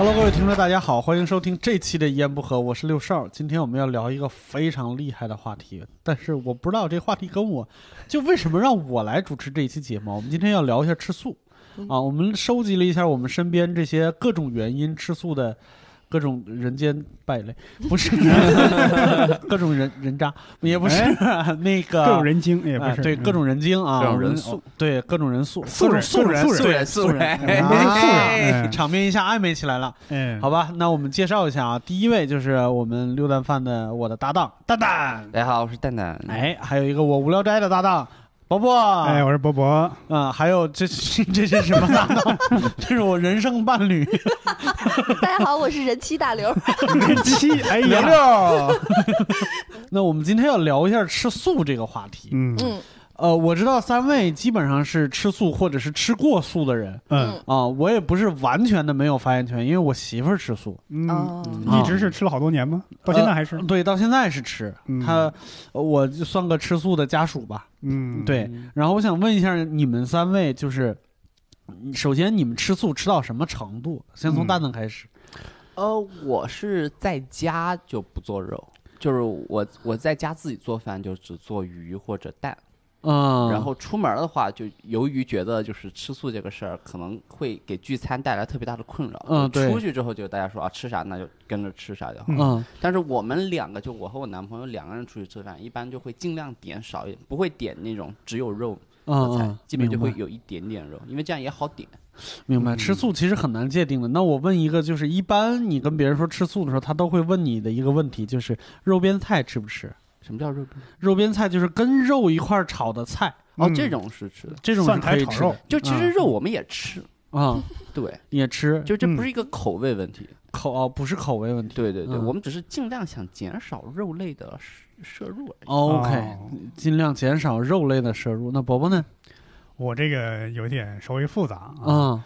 Hello，各位听众，大家好，欢迎收听这期的一言不合，我是六少。今天我们要聊一个非常厉害的话题，但是我不知道这话题跟我，就为什么让我来主持这一期节目？我们今天要聊一下吃素啊，我们收集了一下我们身边这些各种原因吃素的。各种人间败类，不是 各种人人渣，也不是 那个各种人精，也不是对各种人精啊，各种人素，对各种人素，素人素人素人素人，素人，场面一下暧昧起来了。嗯，好吧，那我们介绍一下啊，第一位就是我们六蛋饭的我的搭档蛋蛋，大家好，我是蛋蛋。哎，还有一个我无聊斋的搭档。伯伯，哎，我是伯伯，啊，还有这 这是什么搭档？这是我人生伴侣。大家好，我是人妻大刘。人妻，哎呀，刘。那我们今天要聊一下吃素这个话题。嗯嗯。呃，我知道三位基本上是吃素或者是吃过素的人。嗯啊，我也不是完全的没有发言权，因为我媳妇儿吃素。嗯，一直是吃了好多年吗？到现在还是？对，到现在是吃。他，我就算个吃素的家属吧。嗯，对。然后我想问一下你们三位，就是首先你们吃素吃到什么程度？先从蛋蛋开始。呃，我是在家就不做肉，就是我我在家自己做饭就只做鱼或者蛋。嗯，然后出门的话，就由于觉得就是吃素这个事儿可能会给聚餐带来特别大的困扰。嗯，对。出去之后就大家说啊，吃啥那就跟着吃啥就好。嗯。但是我们两个，就我和我男朋友两个人出去吃饭，一般就会尽量点少一点，不会点那种只有肉的菜，基本就会有一点点肉，因为这样也好点。明白。吃素其实很难界定的。那我问一个，就是一般你跟别人说吃素的时候，他都会问你的一个问题，就是肉边菜吃不吃？什么叫肉？肉边菜就是跟肉一块炒的菜哦，这种是吃的，这种是可以吃的。就其实肉我们也吃啊，对，也吃，就这不是一个口味问题，口哦不是口味问题。对对对，我们只是尽量想减少肉类的摄入而已。OK，尽量减少肉类的摄入。那伯伯呢？我这个有点稍微复杂啊，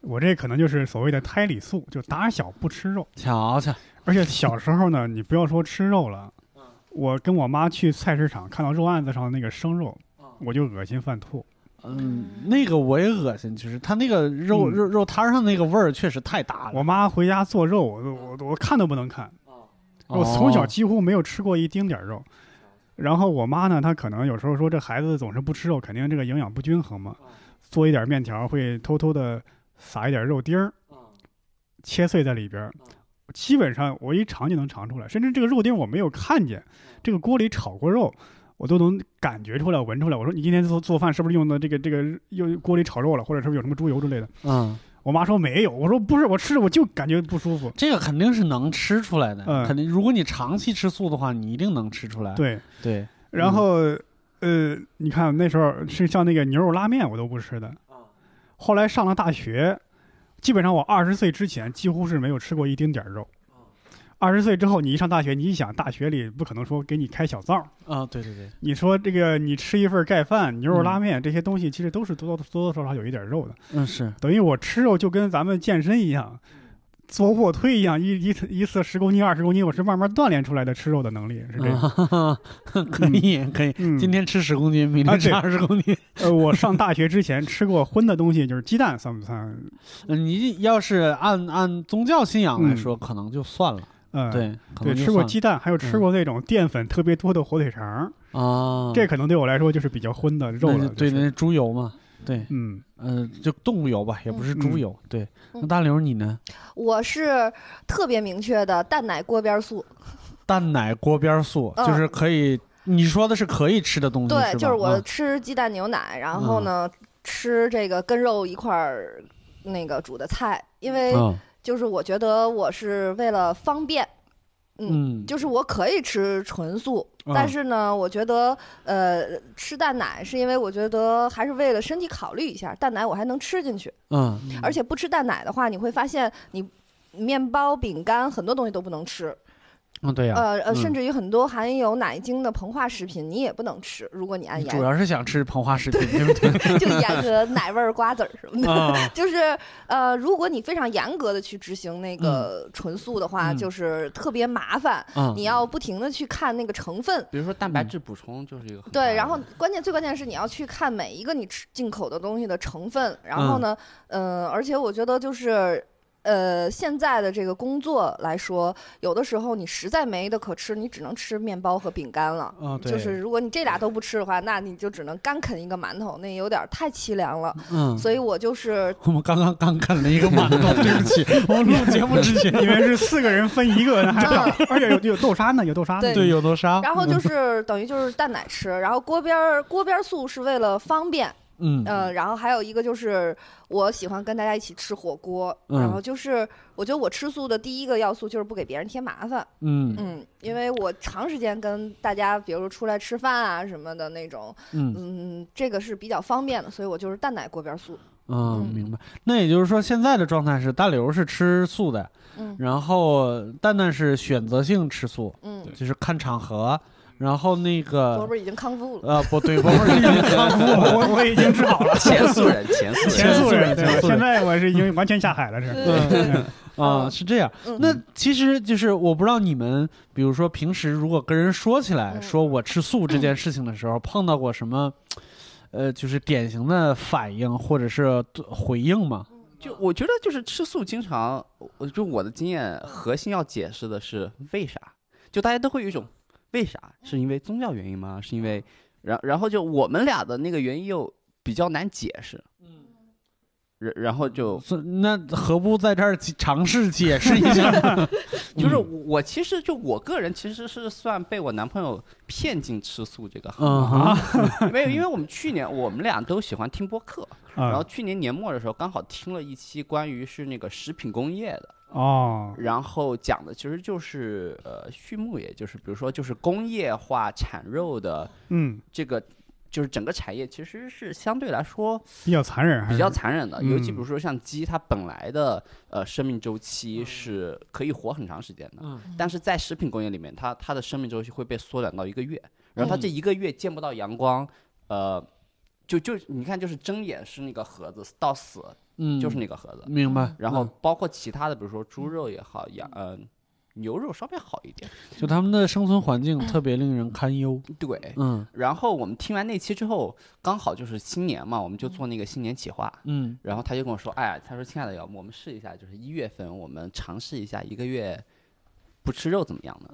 我这可能就是所谓的胎里素，就打小不吃肉。瞧瞧，而且小时候呢，你不要说吃肉了。我跟我妈去菜市场，看到肉案子上那个生肉，我就恶心犯吐。嗯，那个我也恶心，就是他那个肉肉肉摊上那个味儿确实太大了。我妈回家做肉，我我我看都不能看。我从小几乎没有吃过一丁点儿肉。然后我妈呢，她可能有时候说这孩子总是不吃肉，肯定这个营养不均衡嘛。做一点面条会偷偷的撒一点肉丁儿，切碎在里边。基本上我一尝就能尝出来，甚至这个肉丁我没有看见，这个锅里炒过肉，我都能感觉出来、闻出来。我说你今天做做饭是不是用的这个这个用锅里炒肉了，或者是不是有什么猪油之类的？嗯，我妈说没有，我说不是，我吃着我就感觉不舒服。这个肯定是能吃出来的，嗯肯定。如果你长期吃素的话，你一定能吃出来。对对。然后呃，你看那时候是像那个牛肉拉面我都不吃的，后来上了大学。基本上我二十岁之前几乎是没有吃过一丁点儿肉。二十岁之后，你一上大学，你一想，大学里不可能说给你开小灶啊。对对对，你说这个你吃一份盖饭、牛肉拉面这些东西，其实都是多多多多少少有一点肉的。嗯，是等于我吃肉就跟咱们健身一样。做卧推一样，一一次一次十公斤、二十公斤，我是慢慢锻炼出来的吃肉的能力，是这样。可以可以，今天吃十公斤，明天吃二十公斤。呃，我上大学之前吃过荤的东西，就是鸡蛋，算不算？你要是按按宗教信仰来说，可能就算了。嗯，对对，吃过鸡蛋，还有吃过那种淀粉特别多的火腿肠啊，这可能对我来说就是比较荤的肉了。对，那猪油嘛。对，嗯嗯，就动物油吧，也不是猪油。对，那大刘你呢？我是特别明确的蛋奶锅边素。蛋奶锅边素就是可以，你说的是可以吃的东西对，是就是我吃鸡蛋牛奶，然后呢吃这个跟肉一块儿那个煮的菜，因为就是我觉得我是为了方便。嗯，就是我可以吃纯素，但是呢，我觉得呃，吃蛋奶是因为我觉得还是为了身体考虑一下，蛋奶我还能吃进去。嗯，而且不吃蛋奶的话，你会发现你面包、饼干很多东西都不能吃。嗯，对呀，呃呃，甚至于很多含有奶精的膨化食品，你也不能吃。如果你按主要是想吃膨化食品，对不对？就盐和奶味儿瓜子儿什么的，就是呃，如果你非常严格的去执行那个纯素的话，就是特别麻烦。你要不停的去看那个成分，比如说蛋白质补充就是一个对，然后关键最关键是你要去看每一个你吃进口的东西的成分，然后呢，嗯，而且我觉得就是。呃，现在的这个工作来说，有的时候你实在没的可吃，你只能吃面包和饼干了。啊，对。就是如果你这俩都不吃的话，那你就只能干啃一个馒头，那有点太凄凉了。嗯。所以我就是。我们刚刚刚啃了一个馒头，对不起，我们录节目之前 因为是四个人分一个，而且有有豆沙呢，有豆沙。对，有豆沙。然后就是等于就是淡奶吃，然后锅边锅边素是为了方便。嗯。然后还有一个就是我喜欢跟大家一起吃火锅，然后就是我觉得我吃素的第一个要素就是不给别人添麻烦，嗯。嗯，因为我长时间跟大家，比如说出来吃饭啊什么的那种，嗯。这个是比较方便的，所以我就是淡奶锅边素。嗯，明白。那也就是说现在的状态是大刘是吃素的，嗯，然后蛋蛋是选择性吃素，嗯，就是看场合。然后那个伯伯已经康复了。呃，不对，伯伯已经康复了，我我已经治好了。前素人，前素前素人，现在我是已经完全下海了，是。啊，是这样。那其实就是我不知道你们，比如说平时如果跟人说起来，说我吃素这件事情的时候，碰到过什么，呃，就是典型的反应或者是回应吗？就我觉得就是吃素，经常，就我的经验，核心要解释的是为啥？就大家都会有一种。为啥？是因为宗教原因吗？是因为，然然后就我们俩的那个原因又比较难解释，嗯，然然后就那何不在这儿尝试解释一下？就是我其实就我个人其实是算被我男朋友骗进吃素这个行业，没有，因为我们去年我们俩都喜欢听播客，然后去年年末的时候刚好听了一期关于是那个食品工业的。哦，然后讲的其实就是呃，畜牧业，就是比如说就是工业化产肉的，嗯，这个就是整个产业其实是相对来说比较残忍，比较残忍的。尤其比如说像鸡，它本来的呃生命周期是可以活很长时间的，但是在食品工业里面，它它的生命周期会被缩短到一个月，然后它这一个月见不到阳光，呃，就就你看，就是睁眼是那个盒子到死。嗯，就是那个盒子，明白。然后包括其他的，比如说猪肉也好，羊呃牛肉稍微好一点，就他们的生存环境特别令人堪忧。对，嗯。然后我们听完那期之后，刚好就是新年嘛，我们就做那个新年企划。嗯。然后他就跟我说：“哎，他说亲爱的，要不我们试一下，就是一月份我们尝试一下一个月不吃肉怎么样呢？”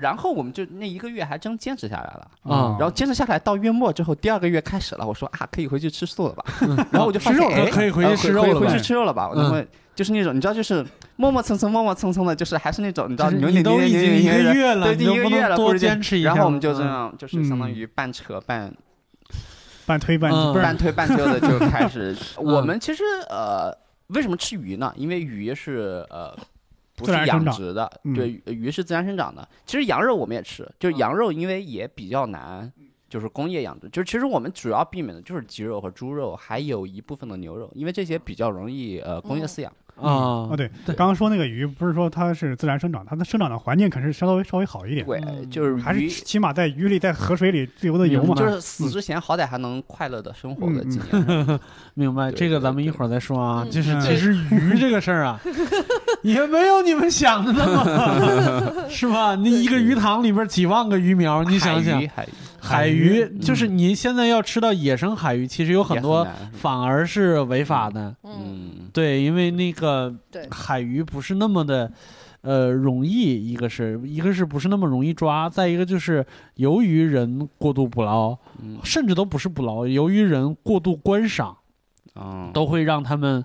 然后我们就那一个月还真坚持下来了啊！然后坚持下来到月末之后，第二个月开始了，我说啊，可以回去吃素了吧？然后我就发现可以回去吃肉了，回去吃肉了吧？然后就是那种你知道，就是磨磨蹭蹭、磨磨蹭蹭的，就是还是那种你知道，你都已经一个月了，对，一个月了，多坚持一下。然后我们就这样，就是相当于半扯半半推半半推半就的就开始。我们其实呃，为什么吃鱼呢？因为鱼是呃。不是养殖的，对，鱼是自然生长的。其实羊肉我们也吃，就是羊肉，因为也比较难，就是工业养殖。就是其实我们主要避免的就是鸡肉和猪肉，还有一部分的牛肉，因为这些比较容易呃工业饲养。啊啊对，刚刚说那个鱼不是说它是自然生长，它的生长的环境可是稍微稍微好一点。对，就是还是起码在鱼里，在河水里自由的游嘛。就是死之前好歹还能快乐的生活个几年。明白，这个咱们一会儿再说啊。就是其实鱼这个事儿啊，也没有你们想的那么，是吧？那一个鱼塘里边几万个鱼苗，你想想。海鱼就是你现在要吃到野生海鱼，其实有很多反而是违法的。嗯，对，因为那个海鱼不是那么的，呃，容易。一个是一个是不是那么容易抓？再一个就是由于人过度捕捞，甚至都不是捕捞，由于人过度观赏，啊，都会让他们。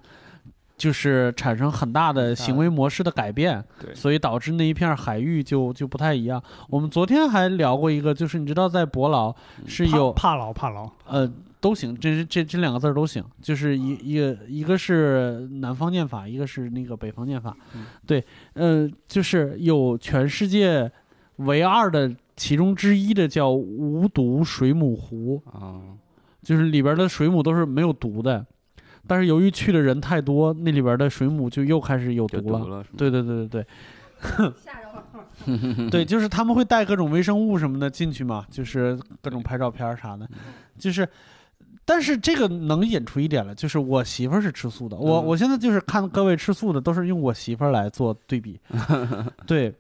就是产生很大的行为模式的改变，对，所以导致那一片海域就就不太一样。我们昨天还聊过一个，就是你知道在博劳是有帕劳帕劳，呃，都行，这这这两个字都行，就是一一个一个是南方念法，一个是那个北方念法，对，呃，就是有全世界唯二的其中之一的叫无毒水母湖。啊，就是里边的水母都是没有毒的。但是由于去的人太多，那里边的水母就又开始有毒了。对对对对对，对，就是他们会带各种微生物什么的进去嘛，就是各种拍照片啥的。就是，但是这个能引出一点了，就是我媳妇儿是吃素的。我我现在就是看各位吃素的，都是用我媳妇儿来做对比。对，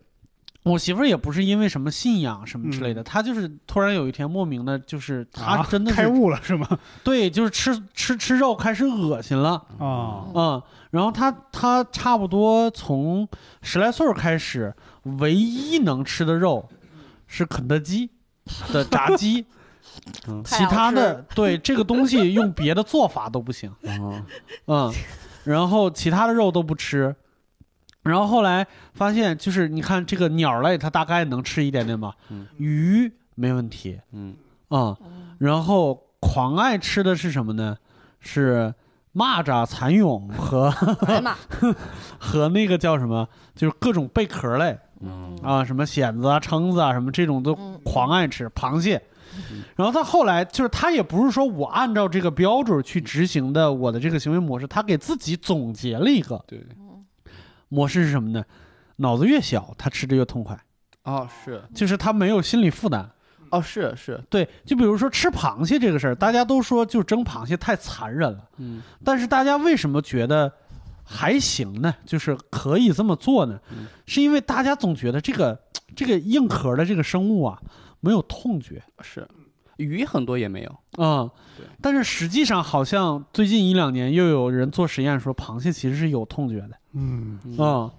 我媳妇儿也不是因为什么信仰什么之类的，她就是突然有一天莫名的，就是她真的开悟了是吗？对，就是吃吃吃肉开始恶心了啊嗯，然后她她差不多从十来岁开始，唯一能吃的肉是肯德基的炸鸡，其他的对这个东西用别的做法都不行 嗯，然后其他的肉都不吃。然后后来发现，就是你看这个鸟类，它大概能吃一点点吧。鱼没问题。嗯啊，然后狂爱吃的是什么呢？是蚂蚱、蚕蛹和 和那个叫什么？就是各种贝壳类。嗯啊，什么蚬子啊、蛏子啊，什么这种都狂爱吃。螃蟹。然后他后来就是他也不是说我按照这个标准去执行的我的这个行为模式，他给自己总结了一个。对。模式是什么呢？脑子越小，他吃的越痛快。哦，是，就是他没有心理负担。哦，是是，对。就比如说吃螃蟹这个事儿，大家都说就蒸螃蟹太残忍了。嗯。但是大家为什么觉得还行呢？就是可以这么做呢？是因为大家总觉得这个这个硬壳的这个生物啊没有痛觉。是。鱼很多也没有啊，但是实际上好像最近一两年又有人做实验说螃蟹其实是有痛觉的。嗯啊，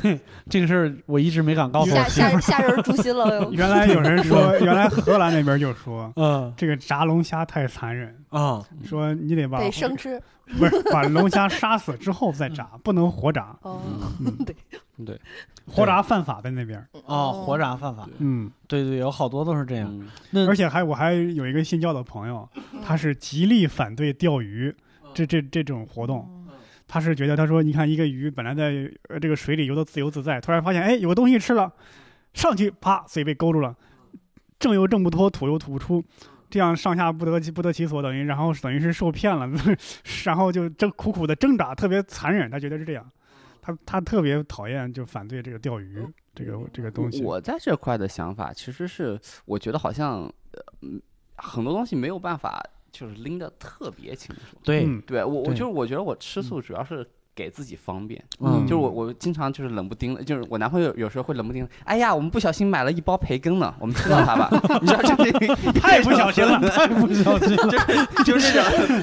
对 这个事儿我一直没敢告诉下下下人诛心了。原来有人说，原来荷兰那边就说，嗯，这个炸龙虾太残忍啊，说你得把得生吃，不是把龙虾杀死之后再炸，不能活炸。哦，对对。活炸犯法在那边啊，活炸犯法。嗯，对对，有好多都是这样。那而且还我还有一个信教的朋友，他是极力反对钓鱼这这这种活动。他是觉得他说，你看一个鱼本来在这个水里游的自由自在，突然发现哎有个东西吃了，上去啪嘴被勾住了，挣又挣不脱，吐又吐不出，这样上下不得不得其所，等于然后等于是受骗了，然后就挣苦苦的挣扎，特别残忍。他觉得是这样。他他特别讨厌，就反对这个钓鱼这个这个东西。我在这块的想法其实是，我觉得好像，呃，很多东西没有办法就是拎得特别清楚。对，对我我就是我觉得我吃素主要是。给自己方便，嗯，就是我我经常就是冷不丁的，就是我男朋友有时候会冷不丁，哎呀，我们不小心买了一包培根呢，我们吃掉它吧，你知道这 太不小心了，太不小心，就就是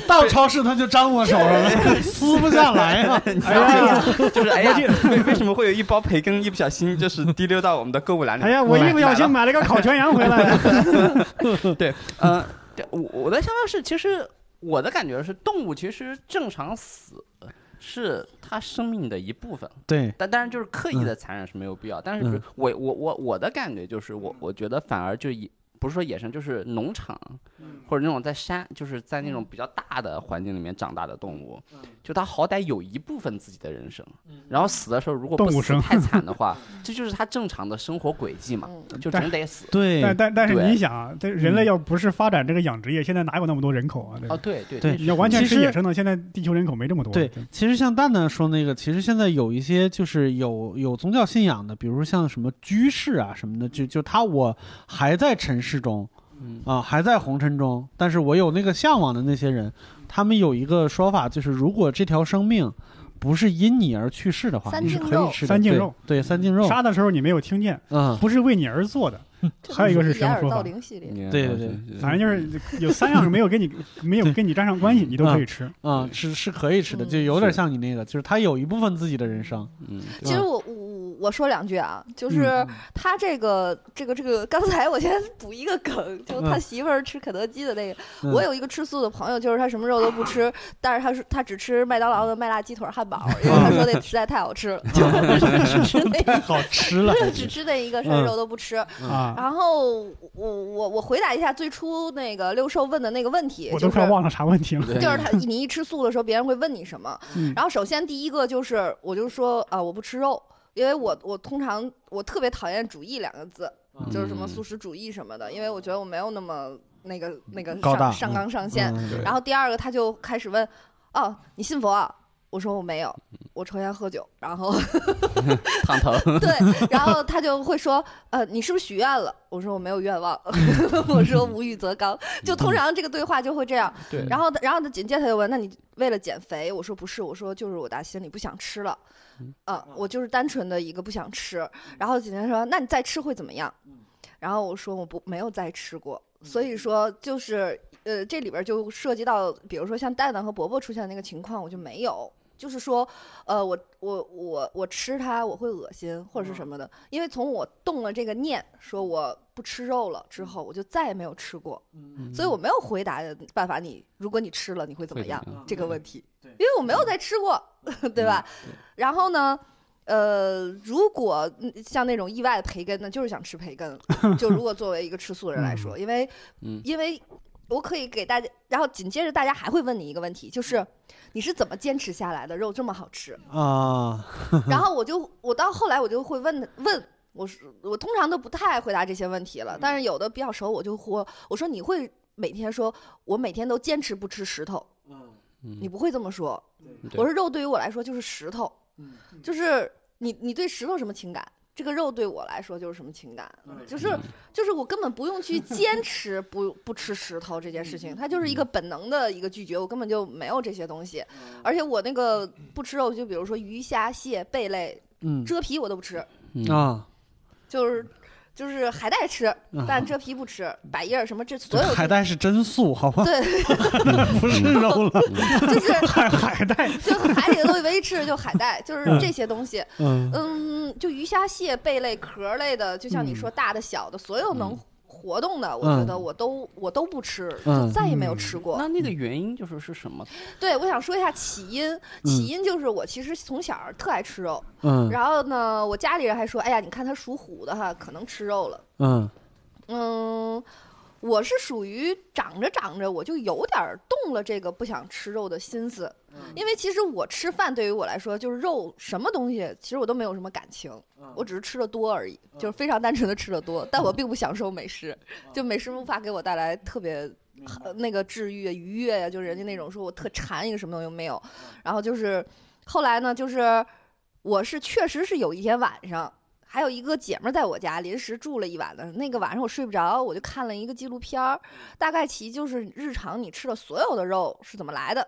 到超市他就粘我手上了，撕不下来啊，哎呀，就是哎呀，为为什么会有一包培根一不小心就是滴溜到我们的购物篮里？哎呀，我一不小心买了个烤全羊回来。对，嗯，我我的想法是，其实我的感觉是，动物其实正常死。是它生命的一部分，对，但当然就是刻意的残忍是没有必要。但是我我我我的感觉就是，我我觉得反而就以。不是说野生，就是农场，或者那种在山，就是在那种比较大的环境里面长大的动物，就它好歹有一部分自己的人生，然后死的时候如果不死太惨的话，这就是它正常的生活轨迹嘛，就总得死。对，但但但是你想啊，这人类要不是发展这个养殖业，现在哪有那么多人口啊？哦，对对对，你要完全吃野生的，现在地球人口没这么多。对，其实像蛋蛋说那个，其实现在有一些就是有有宗教信仰的，比如说像什么居士啊什么的，就就他我还在尘世中。啊，还在红尘中，但是我有那个向往的那些人，他们有一个说法，就是如果这条生命不是因你而去世的话，你是可以吃三净肉，对三净肉，杀的时候你没有听见，嗯，不是为你而做的。还有一个是什么说法？对对对，反正就是有三样没有跟你 没有跟你沾上关系，你都可以吃啊，是是可以吃的，就有点像你那个，就是他有一部分自己的人生。嗯，其实我我。我说两句啊，就是他这个这个这个，刚才我先补一个梗，就他媳妇儿吃肯德基的那个。我有一个吃素的朋友，就是他什么肉都不吃，但是他说他只吃麦当劳的麦辣鸡腿汉堡，因为他说那实在太好吃了，就只吃那好吃了，只吃那一个，什么肉都不吃。然后我我我回答一下最初那个六兽问的那个问题，我都快忘了啥问题了。就是他你一吃素的时候，别人会问你什么？然后首先第一个就是，我就说啊，我不吃肉。因为我我通常我特别讨厌“主义”两个字，就是什么素食主义什么的，因为我觉得我没有那么那个那个上上纲上线。然后第二个他就开始问，哦，你信佛？我说我没有，我抽烟喝酒，然后 烫头。对，然后他就会说，呃，你是不是许愿了？我说我没有愿望，我说无欲则刚。就通常这个对话就会这样。对。然后，然后他紧接着他就问，那你为了减肥？我说不是，我说就是我打心里不想吃了，嗯，我就是单纯的一个不想吃。然后紧接着说，那你再吃会怎么样？然后我说我不没有再吃过，所以说就是，呃，这里边就涉及到，比如说像蛋蛋和伯伯出现那个情况，我就没有。就是说，呃，我我我我吃它我会恶心或者是什么的，因为从我动了这个念，说我不吃肉了之后，我就再也没有吃过，所以我没有回答办法。你如果你吃了，你会怎么样这个问题？因为我没有再吃过，对吧？然后呢，呃，如果像那种意外的培根，呢就是想吃培根。就如果作为一个吃素的人来说，因为因为我可以给大家，然后紧接着大家还会问你一个问题，就是。你是怎么坚持下来的？肉这么好吃啊！然后我就，我到后来我就会问问，我说我通常都不太回答这些问题了，但是有的比较熟，我就说，我说你会每天说，我每天都坚持不吃石头，嗯，你不会这么说，我说肉对于我来说就是石头，就是你你对石头什么情感？这个肉对我来说就是什么情感？就是就是我根本不用去坚持不不吃石头这件事情，它就是一个本能的一个拒绝，我根本就没有这些东西。而且我那个不吃肉，就比如说鱼虾蟹贝类，蛰皮我都不吃啊，就是。就是海带吃，但蛰皮不吃。百叶什么这所有海带是真素，好吗？对，不是肉了，就是 海海带，就海里的东西唯一吃的就海带，就是这些东西。嗯，就鱼虾蟹贝类壳类的，就像你说大的小的，所有能。活动的，我觉得我都我都不吃，就再也没有吃过。那那个原因就是是什么？对，我想说一下起因。起因就是我其实从小特爱吃肉，嗯，然后呢，我家里人还说，哎呀，你看他属虎的哈，可能吃肉了，嗯嗯。我是属于长着长着，我就有点动了这个不想吃肉的心思，因为其实我吃饭对于我来说就是肉什么东西，其实我都没有什么感情，我只是吃的多而已，就是非常单纯的吃的多，但我并不享受美食，就美食无法给我带来特别那个治愈愉悦呀，就人家那种说我特馋一个什么东西没有，然后就是后来呢，就是我是确实是有一天晚上。还有一个姐们在我家临时住了一晚的，那个晚上我睡不着，我就看了一个纪录片儿，大概其就是日常你吃的所有的肉是怎么来的，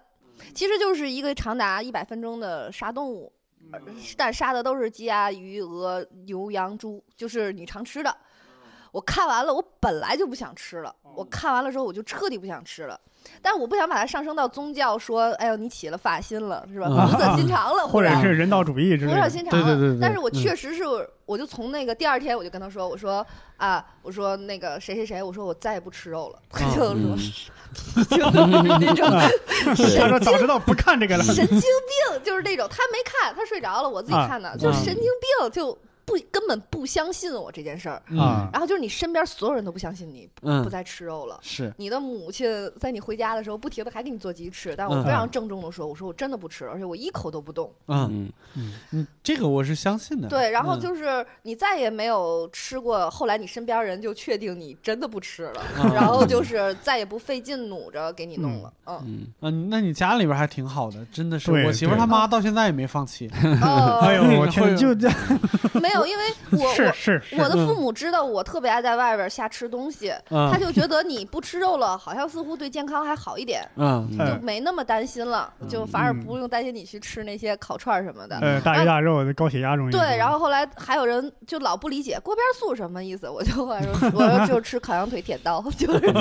其实就是一个长达一百分钟的杀动物，但杀的都是鸡鸭鱼鹅牛羊猪，就是你常吃的。我看完了，我本来就不想吃了，我看完了之后我就彻底不想吃了。但我不想把它上升到宗教，说，哎呦，你起了法心了，是吧？菩萨心肠了，或者是人道主义之类的。红色心肠了，对对对。但是我确实是，我就从那个第二天，我就跟他说，我说啊，我说那个谁谁谁，我说我再也不吃肉了。他就说，就是 那种，他说早知道不看这个了。神经病，就是那种，他没看，他睡着了，我自己看的，就神经病，就。不，根本不相信我这件事儿啊。然后就是你身边所有人都不相信你，不再吃肉了。是你的母亲在你回家的时候不停的还给你做鸡翅，但我非常郑重的说，我说我真的不吃，而且我一口都不动。嗯嗯嗯，这个我是相信的。对，然后就是你再也没有吃过，后来你身边人就确定你真的不吃了，然后就是再也不费劲努着给你弄了。嗯嗯，那你家里边还挺好的，真的是。我媳妇她妈到现在也没放弃。哎呦，我 天，就这没。没有，因为我 是是我的父母知道我特别爱在外边瞎吃东西，他就觉得你不吃肉了，好像似乎对健康还好一点，嗯，就没那么担心了，就反而不用担心你去吃那些烤串什么的，大鱼大肉，高血压容易。对，然后后来还有人就老不理解锅边素什么意思，我就说 我说就吃烤羊腿舔刀，就是，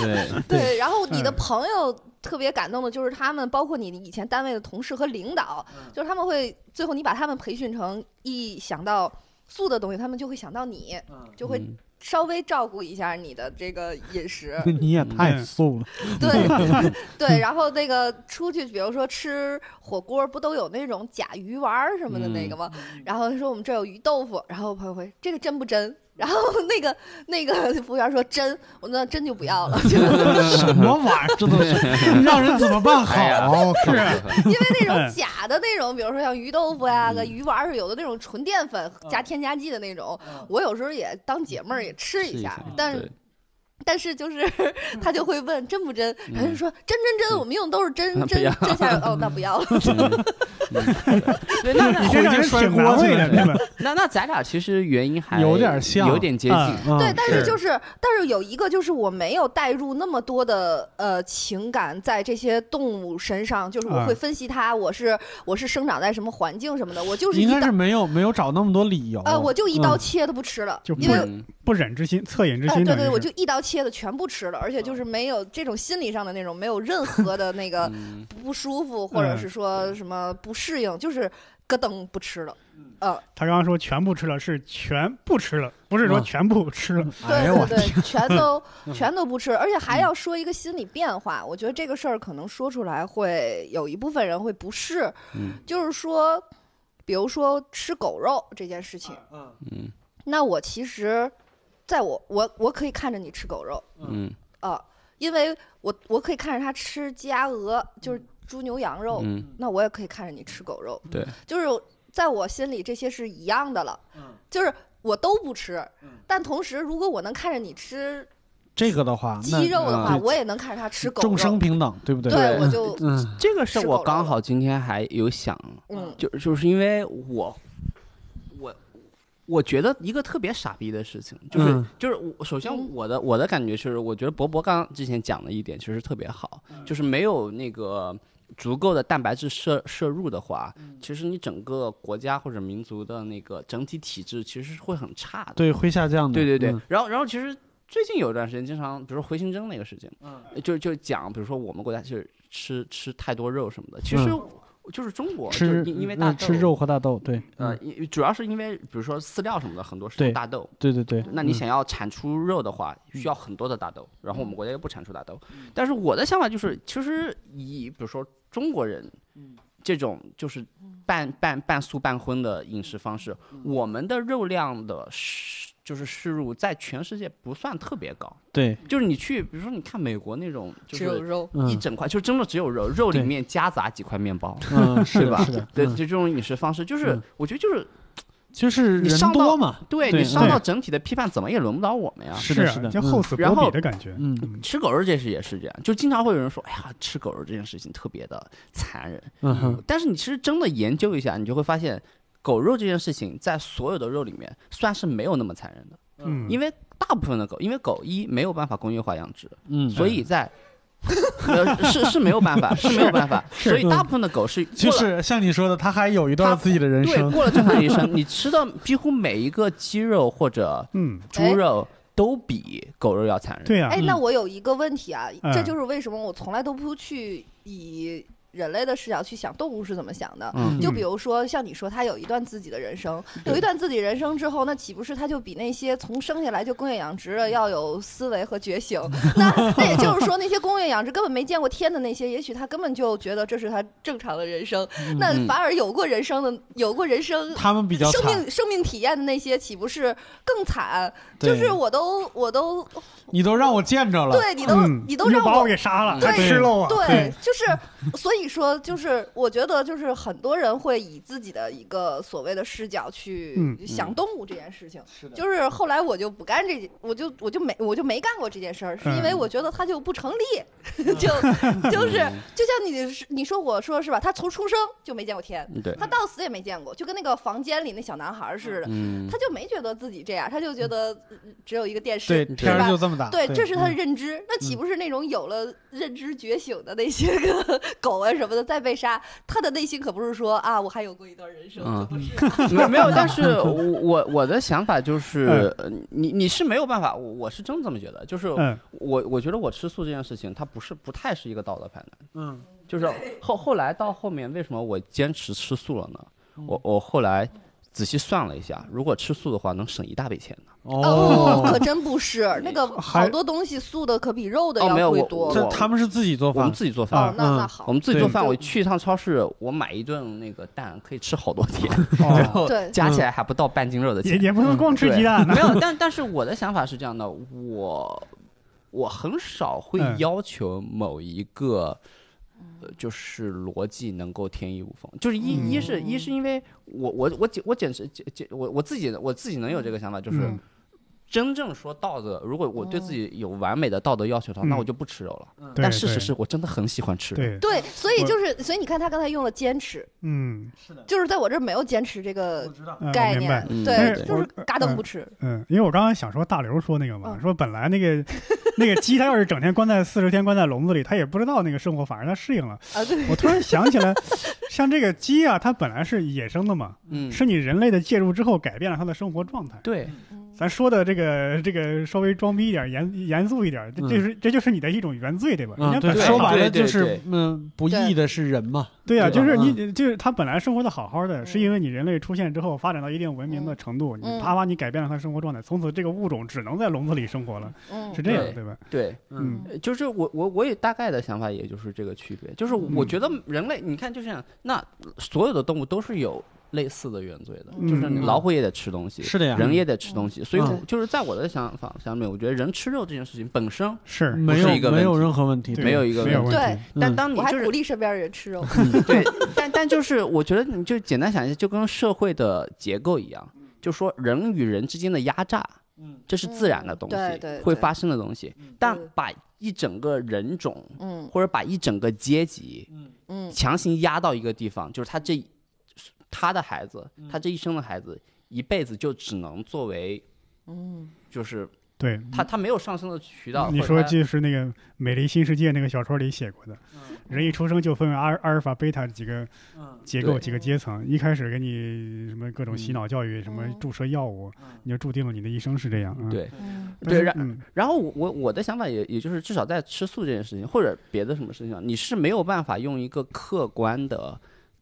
对。对，然后你的朋友。特别感动的就是他们，包括你以前单位的同事和领导，就是他们会最后你把他们培训成一想到素的东西，他们就会想到你，就会稍微照顾一下你的这个饮食。你也太素了。对对，然后那个出去，比如说吃火锅，不都有那种假鱼丸什么的那个吗？然后他说我们这有鱼豆腐，然后朋友会这个真不真？然后那个那个 服务员说真，我那真就不要了。什么玩意儿？这都是 让人怎么办好？是，因为那种假的那种，比如说像鱼豆腐呀、个鱼丸是有的那种纯淀粉加添加剂的那种，我有时候也当解闷儿也吃一下，但。但是就是他就会问真不真，然后就说真真真，我们用的都是真真真下。哦，那不要了。对，那你这让人挺难为的，对吧？那那咱俩其实原因还有点像，有点接近。对，但是就是但是有一个就是我没有带入那么多的呃情感在这些动物身上，就是我会分析它，我是我是生长在什么环境什么的，我就是应该是没有没有找那么多理由。呃，我就一刀切都不吃了，因为不忍之心，恻隐之心。对对，我就一刀切的全部吃了，而且就是没有这种心理上的那种，没有任何的那个 不舒服，或者是说什么不适应，就是咯噔不吃了。呃，他刚刚说全部吃了，是全不吃了，不是说全部吃了。对对对，全都全都不吃，而且还要说一个心理变化。我觉得这个事儿可能说出来会有一部分人会不适，就是说，比如说吃狗肉这件事情，嗯嗯，那我其实。在我我我可以看着你吃狗肉，嗯。啊，因为我我可以看着他吃鸡鸭鹅，就是猪牛羊肉，嗯。那我也可以看着你吃狗肉，对，就是在我心里这些是一样的了，嗯。就是我都不吃，但同时如果我能看着你吃这个的话，鸡肉的话，我也能看着他吃狗肉，众生平等，对不对？对，我就这个是我刚好今天还有想，嗯，就就是因为我。我觉得一个特别傻逼的事情，就是就是我首先我的我的感觉是，我觉得博博刚之前讲的一点其实特别好，就是没有那个足够的蛋白质摄摄入的话，其实你整个国家或者民族的那个整体体质其实是会很差的，对，会下降的。对对对，然后然后其实最近有一段时间，经常比如说回形针那个事情，嗯。就就讲，比如说我们国家就是吃吃太多肉什么的，其实。就是中国吃，因为大吃肉和大豆，对，呃，主要是因为比如说饲料什么的，很多是大豆，对对对。那你想要产出肉的话，需要很多的大豆，然后我们国家又不产出大豆。但是我的想法就是，其实以比如说中国人，这种就是半半半素半荤的饮食方式，我们的肉量的就是摄入在全世界不算特别高，对，就是你去，比如说你看美国那种，只有肉一整块，就真的只有肉，肉里面夹杂几块面包，嗯，是吧？是的，对，就这种饮食方式，就是我觉得就是就是你上多嘛，对你上到整体的批判，怎么也轮不到我们呀，是的，是的，就厚此薄彼的感觉。嗯，吃狗肉这事也是这样，就经常会有人说，哎呀，吃狗肉这件事情特别的残忍，嗯但是你其实真的研究一下，你就会发现，狗肉这件事情在所有的肉里面算是没有那么残忍的。嗯，因为大部分的狗，因为狗一没有办法工业化养殖，嗯，所以在，呃，是是没有办法，是没有办法，所以大部分的狗是，就是像你说的，它还有一段自己的人生，对，过了正常一生，你吃的几乎每一个鸡肉或者嗯猪肉都比狗肉要残忍，对呀，哎，那我有一个问题啊，这就是为什么我从来都不去以。人类的视角去想动物是怎么想的，就比如说像你说，他有一段自己的人生，有一段自己人生之后，那岂不是他就比那些从生下来就工业养殖的要有思维和觉醒？那那也就是说，那些工业养殖根本没见过天的那些，也许他根本就觉得这是他正常的人生。那反而有过人生的、有过人生他们比较生命生命体验的那些，岂不是更惨？就是我都我都你都让我见着了，对你都你都让我给杀了，对吃肉啊？对，就是所以。说就是，我觉得就是很多人会以自己的一个所谓的视角去想动物这件事情。是的。就是后来我就不干这，我就我就没我就没干过这件事儿，是因为我觉得它就不成立。就就是 就像你你说我说是吧？他从出生就没见过天，他到死也没见过，就跟那个房间里那小男孩似的，他就没觉得自己这样，他就觉得只有一个电视，对，天就这么大。对，这是他的认知。那岂不是那种有了认知觉醒的那些个 狗啊？什么的再被杀，他的内心可不是说啊，我还有过一段人生，不是？没没有，但是我我我的想法就是，你你是没有办法，我我是真这么觉得，就是我我觉得我吃素这件事情，它不是不太是一个道德判断，嗯，就是后后来到后面为什么我坚持吃素了呢？我我后来。仔细算了一下，如果吃素的话，能省一大笔钱呢。哦，可真不是，那个 好多东西素的可比肉的要贵多。这他们是自己做饭，我们自己做饭。哦，那那好，我们自己做饭。我去一趟超市，我买一顿那个蛋可以吃好多天，然后加起来还不到半斤肉的钱。也也不能光吃鸡蛋。没有，但但是我的想法是这样的，我我很少会要求某一个。呃，就是逻辑能够天衣无缝，就是一一是一是因为我我我简我简直简简我我自己我自己能有这个想法，就是真正说道德，如果我对自己有完美的道德要求的话，那我就不吃肉了。但事实是我真的很喜欢吃。对对，所以就是，所以你看他刚才用了坚持，嗯，是的，就是在我这儿没有坚持这个概念，对，就是嘎噔不吃。嗯，因为我刚刚想说大刘说那个嘛，说本来那个那个鸡，它要是整天关在四十天关在笼子里，它也不知道那个生活，反而它适应了。啊，对。我突然想起来，像这个鸡啊，它本来是野生的嘛，嗯，是你人类的介入之后改变了它的生活状态。对。咱说的这个这个稍微装逼一点，严严肃一点，这就是这就是你的一种原罪，对吧？对，说白了就是嗯，不义的是人嘛。对呀，就是你就是他本来生活的好好的，是因为你人类出现之后发展到一定文明的程度，你啪啪你改变了他生活状态，从此这个物种只能在笼子里生活了，是这样对吧？对，嗯，就是我我我也大概的想法，也就是这个区别，就是我觉得人类，你看就这样，那所有的动物都是有。类似的原罪的，就是老虎也得吃东西，是的呀，人也得吃东西，所以就是在我的想法下面，我觉得人吃肉这件事情本身是没有一个没有任何问题，没有一个问题。对，但当你我还鼓励身边人吃肉，对，但但就是我觉得你就简单想一下，就跟社会的结构一样，就说人与人之间的压榨，嗯，这是自然的东西，会发生的东西。但把一整个人种，嗯，或者把一整个阶级，嗯。嗯，强行压到一个地方，就是他这。他的孩子，他这一生的孩子，一辈子就只能作为，嗯，就是对他，他没有上升的渠道。你说就是那个《美丽新世界》那个小说里写过的，人一出生就分为阿阿尔法、贝塔几个结构、几个阶层。一开始给你什么各种洗脑教育，什么注射药物，你就注定了你的一生是这样。对，对，然然后我我的想法也也就是至少在吃素这件事情或者别的什么事情上，你是没有办法用一个客观的。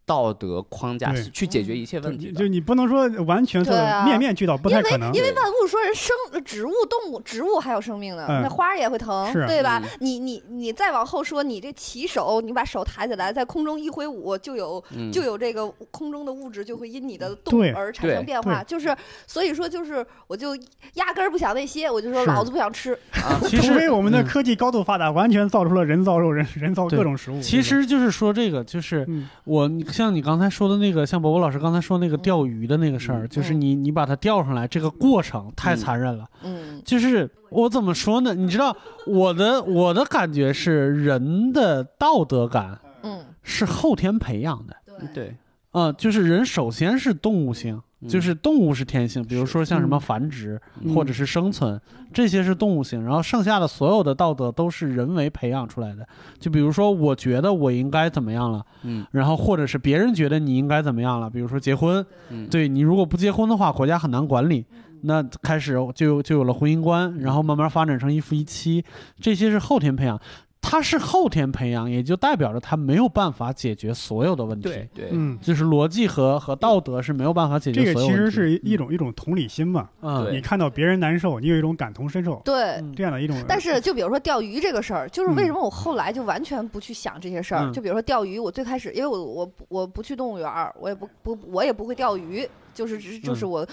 道德框架去解决一切问题，就你不能说完全做面面俱到，不太可能。因为万物说人生，植物、动物、植物还有生命呢，那花也会疼，对吧？你你你再往后说，你这起手，你把手抬起来，在空中一挥舞，就有就有这个空中的物质就会因你的动而产生变化。就是所以说，就是我就压根儿不想那些，我就说老子不想吃。除非我们的科技高度发达，完全造出了人造肉、人人造各种食物。其实就是说这个，就是我。像你刚才说的那个，像伯伯老师刚才说那个钓鱼的那个事儿，就是你你把它钓上来，这个过程太残忍了。嗯，就是我怎么说呢？你知道我的我的感觉是人的道德感，嗯，是后天培养的。对，啊，就是人首先是动物性。就是动物是天性，比如说像什么繁殖或者是生存，这些是动物性。然后剩下的所有的道德都是人为培养出来的。就比如说，我觉得我应该怎么样了，嗯，然后或者是别人觉得你应该怎么样了。比如说结婚，对你如果不结婚的话，国家很难管理。那开始就就有了婚姻观，然后慢慢发展成一夫一妻，这些是后天培养。他是后天培养，也就代表着他没有办法解决所有的问题。对对，嗯，就是逻辑和和道德是没有办法解决。这个其实是一种一种同理心嘛。嗯，你看到别人难受，你有一种感同身受。对，这样的一种。但是就比如说钓鱼这个事儿，就是为什么我后来就完全不去想这些事儿？就比如说钓鱼，我最开始因为我我我不去动物园儿，我也不不我也不会钓鱼，就是只就是我。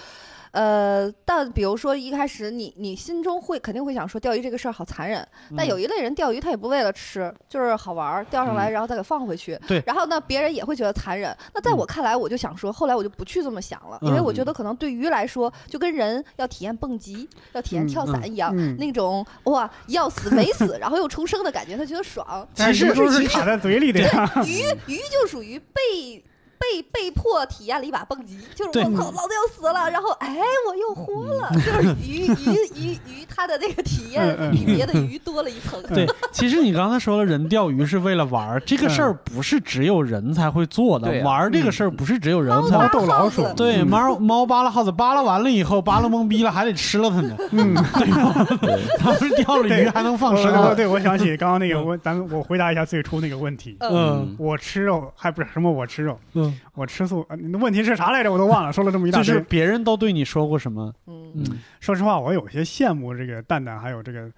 呃，但比如说一开始你你心中会肯定会想说钓鱼这个事儿好残忍，但有一类人钓鱼他也不为了吃，就是好玩儿，钓上来然后再给放回去。对。然后呢，别人也会觉得残忍。那在我看来，我就想说，后来我就不去这么想了，因为我觉得可能对鱼来说，就跟人要体验蹦极、要体验跳伞一样，那种哇要死没死，然后又重生的感觉，他觉得爽。其实都是卡在嘴里的。鱼鱼就属于被。被被迫体验了一把蹦极，就是我操，老子要死了，然后哎，我又活了，就是鱼鱼鱼鱼，它的那个体验比别的鱼多了一层。对，其实你刚才说了，人钓鱼是为了玩儿，这个事儿不是只有人才会做的，玩儿这个事儿不是只有人才会逗老鼠。对，猫猫扒拉耗子，扒拉完了以后，扒拉懵逼了，还得吃了它呢。嗯，对吧？他们钓了鱼还能放生。对，我想起刚刚那个，我咱们我回答一下最初那个问题。嗯，我吃肉还不是什么？我吃肉。嗯。我吃素，你的问题是啥来着？我都忘了，说了这么一大堆。就是别人都对你说过什么？嗯，说实话，我有些羡慕这个蛋蛋，还有这个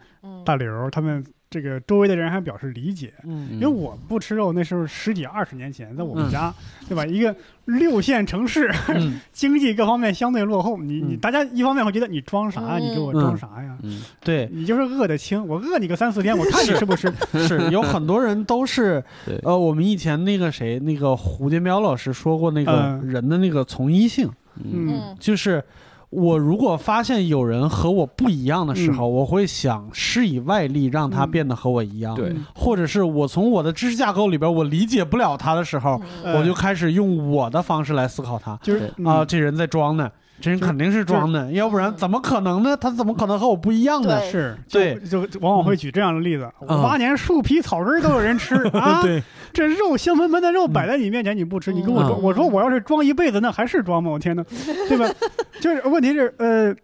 大刘他们。这个周围的人还表示理解，嗯，因为我不吃肉，那时候十几二十年前，在我们家，对吧？一个六线城市，经济各方面相对落后，你你大家一方面会觉得你装啥呀？你给我装啥呀？嗯，对。你就是饿得轻，我饿你个三四天，我看你吃不吃？是有很多人都是，呃，我们以前那个谁，那个胡建彪老师说过那个人的那个从一性，嗯，就是。我如果发现有人和我不一样的时候，我会想施以外力让他变得和我一样。对，或者是我从我的知识架构里边我理解不了他的时候，我就开始用我的方式来思考他。就是啊，这人在装呢。这人肯定是装的，要不然怎么可能呢？他怎么可能和我不一样呢？是，对，就往往会举这样的例子。五八年树皮草根都有人吃 啊，对，这肉香喷喷的肉摆在你面前你不吃，你跟我装，我说我要是装一辈子，那还是装吗？我天哪，对吧？就是问题是，呃，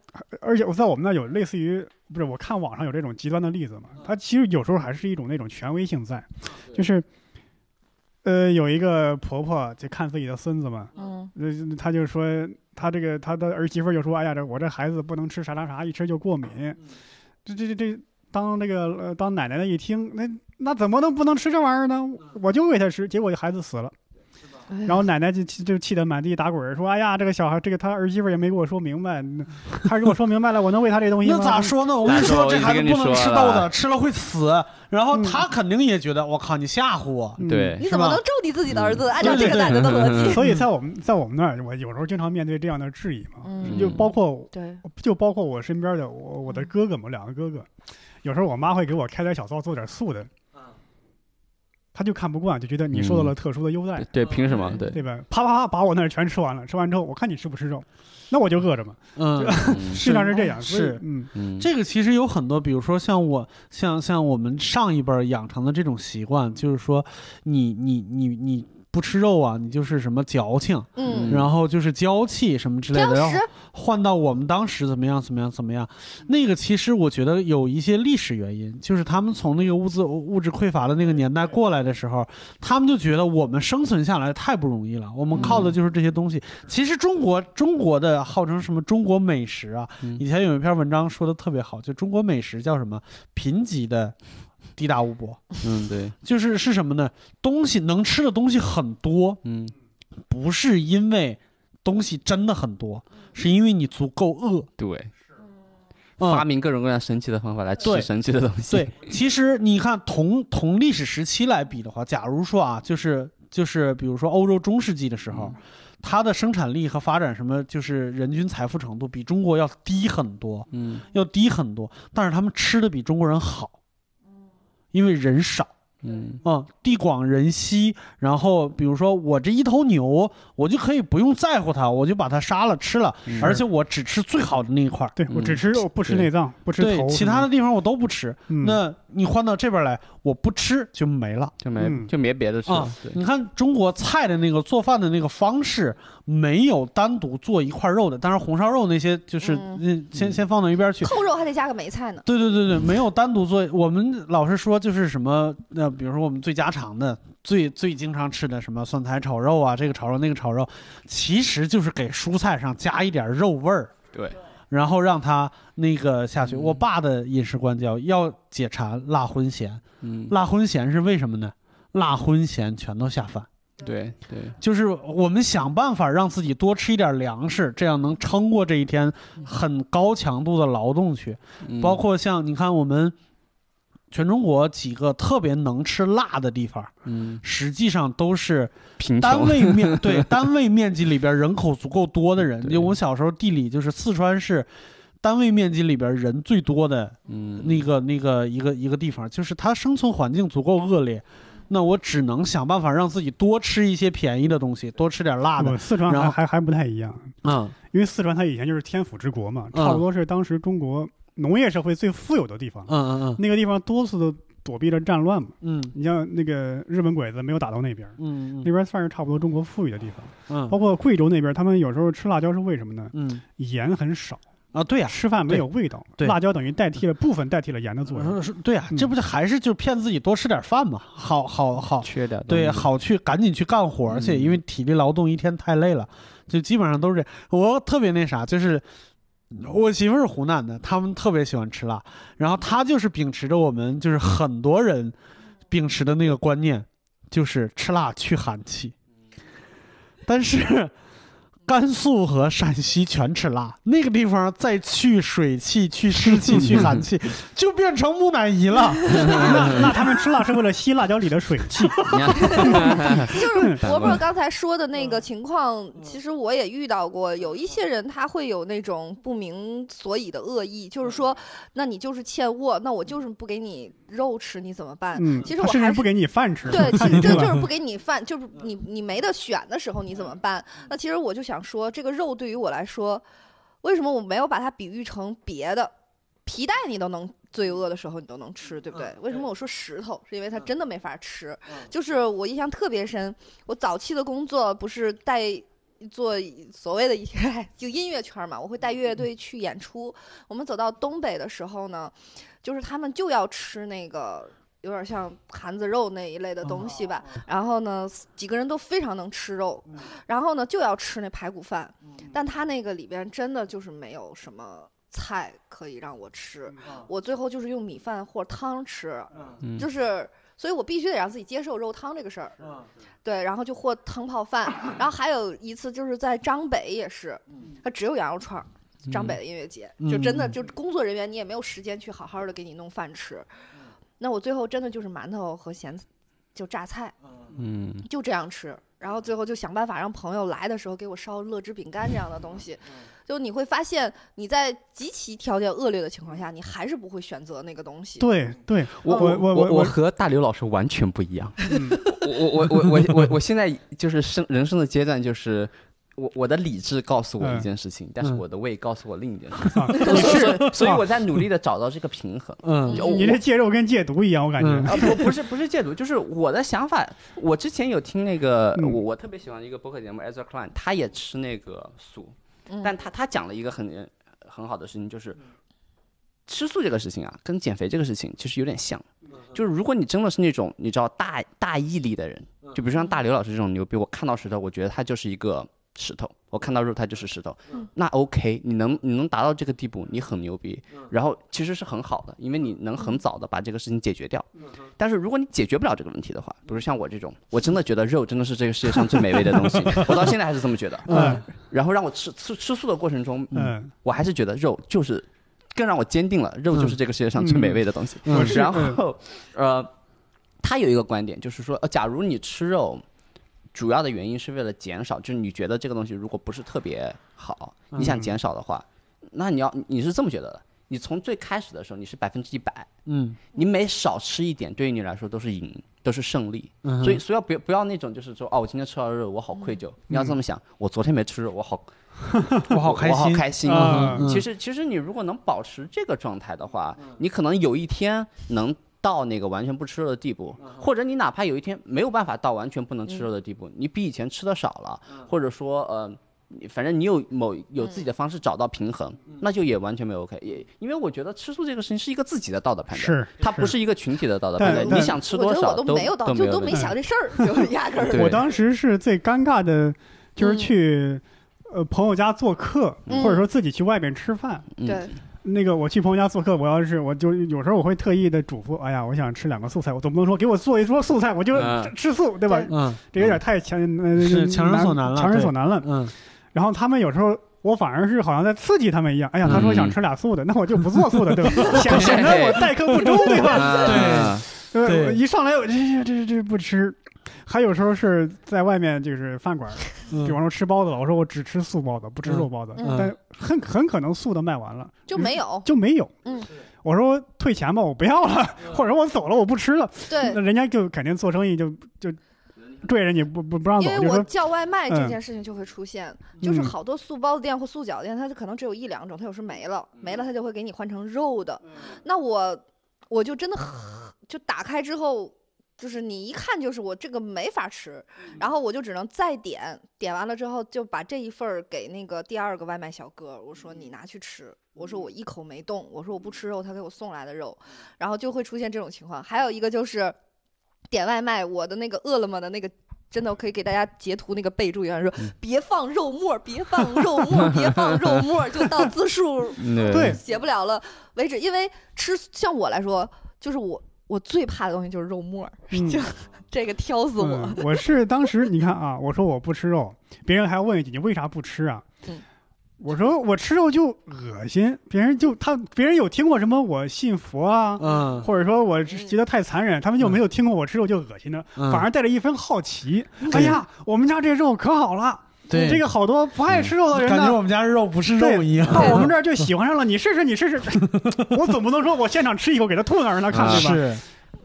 而且我在我们那有类似于，不是我看网上有这种极端的例子嘛？他其实有时候还是一种那种权威性在，就是，呃，有一个婆婆就看自己的孙子嘛，嗯，呃，他就说。他这个他的儿媳妇就说：“哎呀，这我这孩子不能吃啥啥啥，一吃就过敏。”这这这这，当那个呃当奶奶的一听，那那怎么能不能吃这玩意儿呢？我就喂他吃，结果孩子死了。然后奶奶就气就气得满地打滚说：“哎呀，这个小孩，这个他儿媳妇也没给我说明白，他给我说明白了，我能喂他这东西 吗？那咋说呢？我跟你说，这孩子不能吃豆子，吃了会死。然后他肯定也觉得，我靠，你吓 �u 我，对，你怎么能咒你自己的儿子？按照这个奶奶的逻辑。所以在我们在我们那儿，我有时候经常面对这样的质疑嘛，就包括对，就包括我身边的我我的哥哥嘛，两个哥哥，有时候我妈会给我开点小灶，做点素的。他就看不惯，就觉得你受到了特殊的优待。对，凭什么？对，对吧？啪啪啪，把我那儿全吃完了。吃完之后，我看你吃不吃肉，那我就饿着嘛。嗯，实际上是这样。是，嗯，这个其实有很多，比如说像我，像像我们上一辈养成的这种习惯，就是说，你你你你。不吃肉啊，你就是什么矫情，嗯，然后就是娇气什么之类的。然后换到我们当时怎么样怎么样怎么样，那个其实我觉得有一些历史原因，就是他们从那个物资物质匮乏的那个年代过来的时候，他们就觉得我们生存下来太不容易了，我们靠的就是这些东西。其实中国中国的号称什么中国美食啊，以前有一篇文章说的特别好，就中国美食叫什么贫瘠的。地大物博，嗯，对，就是是什么呢？东西能吃的东西很多，嗯，不是因为东西真的很多，是因为你足够饿。对，发明各种各样神奇的方法来吃神奇的东西。对，其实你看同同历史时期来比的话，假如说啊，就是就是，比如说欧洲中世纪的时候，它的生产力和发展什么，就是人均财富程度比中国要低很多，嗯，要低很多，但是他们吃的比中国人好。因为人少。嗯。啊地广人稀，然后比如说我这一头牛，我就可以不用在乎它，我就把它杀了吃了，而且我只吃最好的那一块儿。对我只吃肉，不吃内脏，不吃头，其他的地方我都不吃。那你换到这边来，我不吃就没了，就没就没别的吃。你看中国菜的那个做饭的那个方式，没有单独做一块肉的，但是红烧肉那些就是先先放到一边去。扣肉还得加个梅菜呢。对对对对，没有单独做。我们老是说就是什么那。比如说我们最家常的、最最经常吃的什么蒜苔炒肉啊，这个炒肉那个炒肉，其实就是给蔬菜上加一点肉味儿，对，然后让它那个下去。我爸的饮食观叫要解馋，辣荤咸。嗯，辣荤咸是为什么呢？辣荤咸全都下饭。对对，就是我们想办法让自己多吃一点粮食，这样能撑过这一天很高强度的劳动去。包括像你看我们。全中国几个特别能吃辣的地方，嗯，实际上都是单位 面对单位面积里边人口足够多的人。因为我小时候地理就是四川是单位面积里边人最多的，嗯，那个那个一个一个地方，就是它生存环境足够恶劣，那我只能想办法让自己多吃一些便宜的东西，多吃点辣的。四川还还还不太一样，嗯，因为四川它以前就是天府之国嘛，差不多是当时中国。农业社会最富有的地方，嗯嗯嗯，那个地方多次的躲避着战乱嘛，嗯，你像那个日本鬼子没有打到那边，嗯那边算是差不多中国富裕的地方，嗯，包括贵州那边，他们有时候吃辣椒是为什么呢？嗯，盐很少啊，对呀，吃饭没有味道，辣椒等于代替了部分代替了盐的作用，是，对呀，这不就还是就骗自己多吃点饭嘛，好好好，缺点，对，好去赶紧去干活，而且因为体力劳动一天太累了，就基本上都是这，我特别那啥，就是。我媳妇是湖南的，他们特别喜欢吃辣，然后她就是秉持着我们就是很多人秉持的那个观念，就是吃辣去寒气。但是甘肃和陕西全吃辣，那个地方再去水汽、去湿气、去 寒气，就变成木乃伊了。那那他们吃辣是为了吸辣椒里的水汽。就是伯伯刚才说的那个情况，其实我也遇到过，有一些人他会有那种不明所以的恶意，就是说，那你就是欠卧，那我就是不给你肉吃，你怎么办？嗯，其实我还是不给你饭吃。对，其实这就是不给你饭，就是你你没得选的时候，你怎么办？那其实我就想说，这个肉对于我来说，为什么我没有把它比喻成别的？皮带你都能罪恶的时候你都能吃，对不对？为什么我说石头？是因为它真的没法吃。就是我印象特别深，我早期的工作不是带做所谓的一些就音乐圈嘛，我会带乐队去演出。我们走到东北的时候呢，就是他们就要吃那个。有点像盘子肉那一类的东西吧，然后呢，几个人都非常能吃肉，然后呢就要吃那排骨饭，但他那个里边真的就是没有什么菜可以让我吃，我最后就是用米饭或汤吃，就是，所以我必须得让自己接受肉汤这个事儿，对，然后就或汤泡饭，然后还有一次就是在张北也是，他只有羊肉串，张北的音乐节，就真的就工作人员你也没有时间去好好的给你弄饭吃。那我最后真的就是馒头和咸，就榨菜，嗯，就这样吃，然后最后就想办法让朋友来的时候给我烧乐之饼干这样的东西，就你会发现你在极其条件恶劣的情况下，你还是不会选择那个东西。对，对我我我我我和大刘老师完全不一样，我我我我我我现在就是生人生的阶段就是。我我的理智告诉我一件事情，但是我的胃告诉我另一件事情，所以我在努力的找到这个平衡。嗯，你这戒肉跟戒毒一样，我感觉。啊不不是不是戒毒，就是我的想法。我之前有听那个我我特别喜欢一个播客节目 Ezra Klein，他也吃那个素，但他他讲了一个很很好的事情，就是吃素这个事情啊，跟减肥这个事情其实有点像。就是如果你真的是那种你知道大大毅力的人，就比如像大刘老师这种牛逼，我看到石头，我觉得他就是一个。石头，我看到肉它就是石头，那 OK，你能你能达到这个地步，你很牛逼，然后其实是很好的，因为你能很早的把这个事情解决掉。但是如果你解决不了这个问题的话，比如像我这种，我真的觉得肉真的是这个世界上最美味的东西，我到现在还是这么觉得。嗯，然后让我吃吃吃素的过程中，嗯，我还是觉得肉就是更让我坚定了，肉就是这个世界上最美味的东西。然后，呃，他有一个观点就是说，呃，假如你吃肉。主要的原因是为了减少，就是你觉得这个东西如果不是特别好，你想减少的话，那你要你是这么觉得的？你从最开始的时候你是百分之一百，嗯，你每少吃一点，对于你来说都是赢，都是胜利。所以，所以要不不要那种就是说，哦，我今天吃到肉，我好愧疚。你要这么想，我昨天没吃肉，我好，我好开心，我好开心。其实，其实你如果能保持这个状态的话，你可能有一天能。到那个完全不吃肉的地步，或者你哪怕有一天没有办法到完全不能吃肉的地步，你比以前吃的少了，或者说呃，反正你有某有自己的方式找到平衡，那就也完全没有 OK。也因为我觉得吃素这个事情是一个自己的道德判断，是它不是一个群体的道德判断。你想吃多少都没有道，就都没想这事儿，就压根儿。我当时是最尴尬的，就是去呃朋友家做客，或者说自己去外面吃饭。对。那个我去朋友家做客，我要是我就有时候我会特意的嘱咐，哎呀，我想吃两个素菜，我总不能说给我做一桌素菜，我就吃素，对吧？嗯，这有点太强，是强人所难了，强人所难了。嗯，然后他们有时候我反而是好像在刺激他们一样，哎呀，他说想吃俩素的，那我就不做素的，对吧？显 显得我待客不周，对吧？对，对，一上来我这这这不吃。还有时候是在外面就是饭馆，比方说吃包子了，我说我只吃素包子，不吃肉包子，但很很可能素的卖完了就没有就没有。嗯，我说退钱吧，我不要了，或者我走了，我不吃了。对，那人家就肯定做生意就就追着你不不不让走。因为我叫外卖这件事情就会出现，就是好多素包子店或素饺店，它就可能只有一两种，它有时没了，没了它就会给你换成肉的。那我我就真的就打开之后。就是你一看就是我这个没法吃，然后我就只能再点，点完了之后就把这一份儿给那个第二个外卖小哥，我说你拿去吃，我说我一口没动，我说我不吃肉，他给我送来的肉，然后就会出现这种情况。还有一个就是点外卖，我的那个饿了么的那个真的可以给大家截图那个备注，说别放肉末，别放肉末，别放肉末，就到字数 对。写不了了。为止，因为吃像我来说，就是我。我最怕的东西就是肉沫儿，就 这个挑死我。我是当时你看啊，我说我不吃肉，别人还问一句你为啥不吃啊？我说我吃肉就恶心，别人就他别人有听过什么我信佛啊，嗯，或者说我觉得太残忍，他们就没有听过我吃肉就恶心的，反而带着一分好奇。哎呀，我们家这肉可好了。对，这个好多不爱吃肉的人呢，感觉我们家的肉不是肉一样。到我们这儿就喜欢上了，你试试，你试试。我总不能说我现场吃一口给他吐那儿让他看，对吧？是。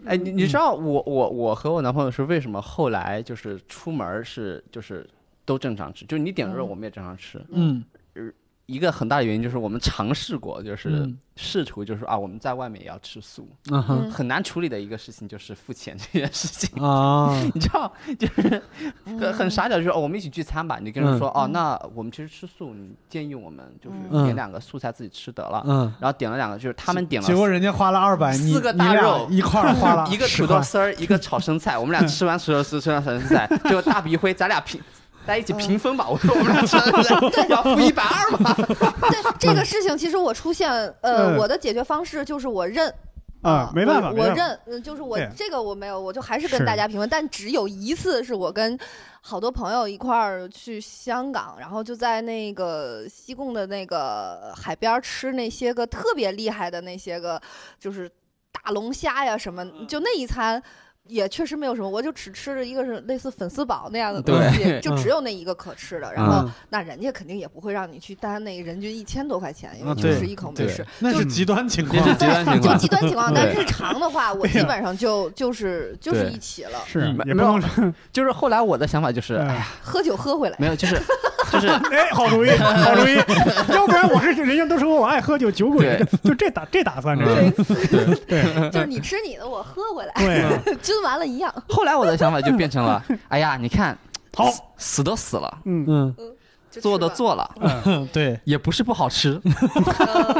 哎，你你知道我我我和我男朋友是为什么后来就是出门是就是都正常吃，就你点的肉我们也正常吃。嗯。一个很大的原因就是我们尝试过，就是试图就是啊，我们在外面也要吃素，很难处理的一个事情就是付钱这件事情啊。你知道，就是很很傻屌，就是哦，我们一起聚餐吧，你跟人说哦，那我们其实吃素，你建议我们就是点两个素菜自己吃得了，嗯，然后点了两个，就是他们点了，结果人家花了二百，四个大肉一块花了 一个土豆丝儿，一个炒生菜，我们俩吃完土豆丝，吃完炒生菜，结果大笔灰，咱俩平。在一起平分吧，我说我们俩吃要付一百二嘛。对这个事情，其实我出现，呃，我的解决方式就是我认啊，没办法，我认，嗯，就是我这个我没有，我就还是跟大家平分。但只有一次是我跟好多朋友一块儿去香港，然后就在那个西贡的那个海边吃那些个特别厉害的那些个，就是大龙虾呀什么，就那一餐。也确实没有什么，我就只吃了一个是类似粉丝煲那样的东西，就只有那一个可吃的。然后那人家肯定也不会让你去担那人均一千多块钱，因为就是一口没吃。那是极端情况，极端情况。就极端情况，但日常的话，我基本上就就是就是一起了。是，也没有。就是后来我的想法就是，哎呀，喝酒喝回来。没有，就是就是 哎，好主意，好主意。要不然我是人家都说我爱喝酒，酒鬼，就这打这打算，这是。对，就是你吃你的，我喝回来。对。就完了一样。后来我的想法就变成了，哎呀，你看，好死都死了，嗯嗯，做的做了，嗯，对，也不是不好吃，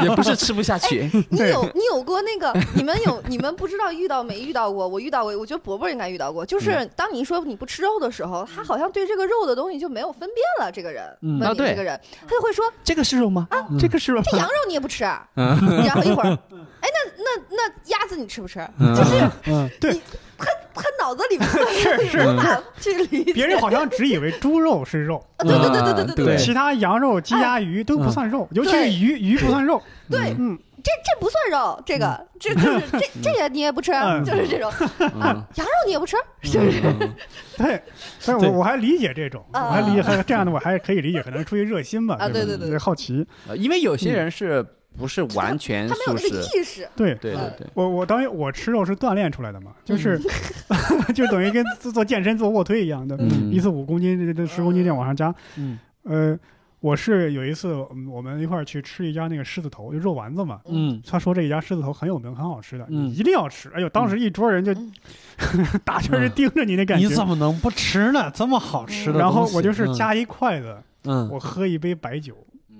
也不是吃不下去。你有你有过那个？你们有 你们不知道遇到没遇到过？我遇到过，我觉得伯伯应该遇到过。就是当你说你不吃肉的时候，他好像对这个肉的东西就没有分辨了。这个人问你这个人，他就会说：“这个是肉吗？啊，这个是肉。这羊肉你也不吃？然后一会儿，哎，那那那鸭子你吃不吃？就是，嗯，对。”他他脑子里面 是是去理解，别人好像只以为猪肉是肉，对对对对对对对，其他羊肉、鸡鸭鱼都不算肉，尤其是鱼鱼不算肉。对，嗯，这这不算肉，这个这就是 这这也你也不吃，就是这种啊，羊肉你也不吃，是不是？对，但是我我还理解这种，我还理解这样的，我还可以理解，可能出于热心吧，啊，对对对，好奇，因为有些人是。不是完全素食，对对对对，我我等于我吃肉是锻炼出来的嘛，就是 就等于跟做健身做卧推一样的，一次五公斤，这十公斤这样往上加。嗯，呃，我是有一次我们一块儿去吃一家那个狮子头，就肉丸子嘛。嗯，他说这一家狮子头很有名，很好吃的，你一定要吃。哎呦，当时一桌人就大圈人盯着你那感觉，你怎么能不吃呢？这么好吃的，然后我就是夹一筷子，嗯，我喝一杯白酒，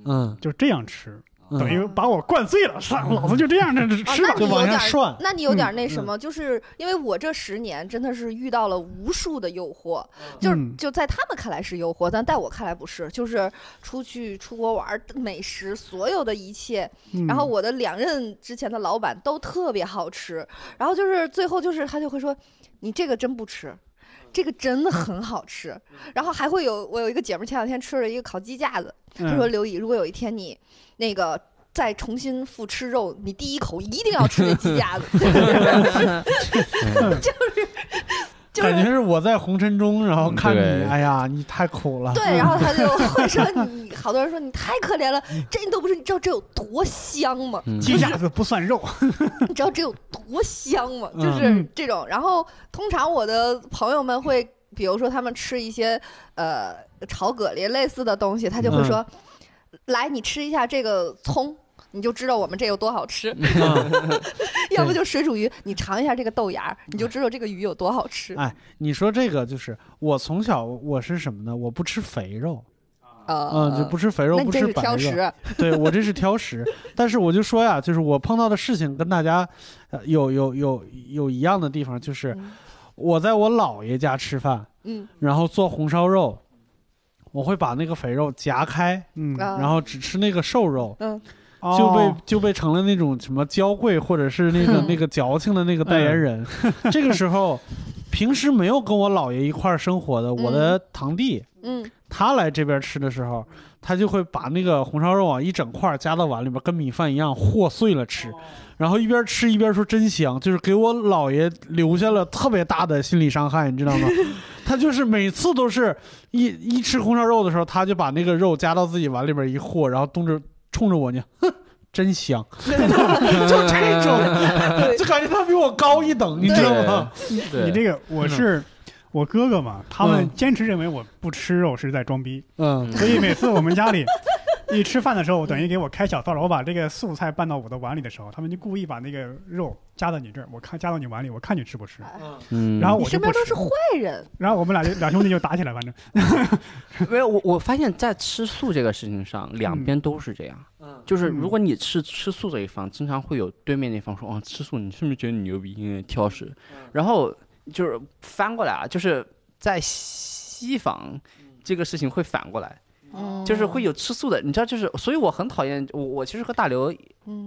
嗯，就这样吃。等于把我灌醉了，算老子就这样着吃吧，就往下涮。那你有点那什么，就是因为我这十年真的是遇到了无数的诱惑，就是就在他们看来是诱惑，但在我看来不是，就是出去出国玩美食，所有的一切。然后我的两任之前的老板都特别好吃，然后就是最后就是他就会说，你这个真不吃，这个真的很好吃。然后还会有我有一个姐们前两天吃了一个烤鸡架子，她说刘姨，如果有一天你。那个再重新复吃肉，你第一口一定要吃那鸡架子，就是就是感觉是我在红尘中，然后看你，哎呀，你太苦了。对，然后他就 会说你，好多人说你太可怜了，这你都不是，你知道这有多香吗？鸡架子不算肉，你知道这有多香吗？就是这种。然后通常我的朋友们会，比如说他们吃一些呃炒蛤蜊类似的东西，他就会说。来，你吃一下这个葱，你就知道我们这有多好吃。要不就水煮鱼，你尝一下这个豆芽，你就知道这个鱼有多好吃。哎，你说这个就是我从小我是什么呢？我不吃肥肉，嗯，就不吃肥肉，不吃白肉。对我这是挑食，但是我就说呀，就是我碰到的事情跟大家有有有有一样的地方，就是我在我姥爷家吃饭，嗯，然后做红烧肉。我会把那个肥肉夹开，嗯，然后只吃那个瘦肉，嗯，就被就被成了那种什么娇贵或者是那个 那个矫情的那个代言人。这个时候，平时没有跟我姥爷一块儿生活的我的堂弟，嗯，他来这边吃的时候，他就会把那个红烧肉啊一整块夹到碗里边，跟米饭一样和碎了吃。然后一边吃一边说真香，就是给我姥爷留下了特别大的心理伤害，你知道吗？他就是每次都是一一吃红烧肉的时候，他就把那个肉夹到自己碗里边一和，然后动着冲着我呢，哼，真香，就这种，就感觉他比我高一等，你知道吗？你这个我是我哥哥嘛，他们坚持认为我不吃肉是在装逼，嗯，所以每次我们家里。一吃饭的时候，我等于给我开小灶了。我把这个素菜拌到我的碗里的时候，他们就故意把那个肉夹到你这儿，我看加到你碗里，我看你吃不吃。嗯，然后我身边都是坏人。然后我们俩就两兄弟就打起来，反正。没有我，我发现，在吃素这个事情上，两边都是这样。嗯。就是如果你吃吃素这一方，经常会有对面那方说：“哦，吃素，你是不是觉得你牛逼，因为挑食？”然后就是翻过来啊，就是在西方，这个事情会反过来。就是会有吃素的，你知道，就是所以我很讨厌我，我其实和大刘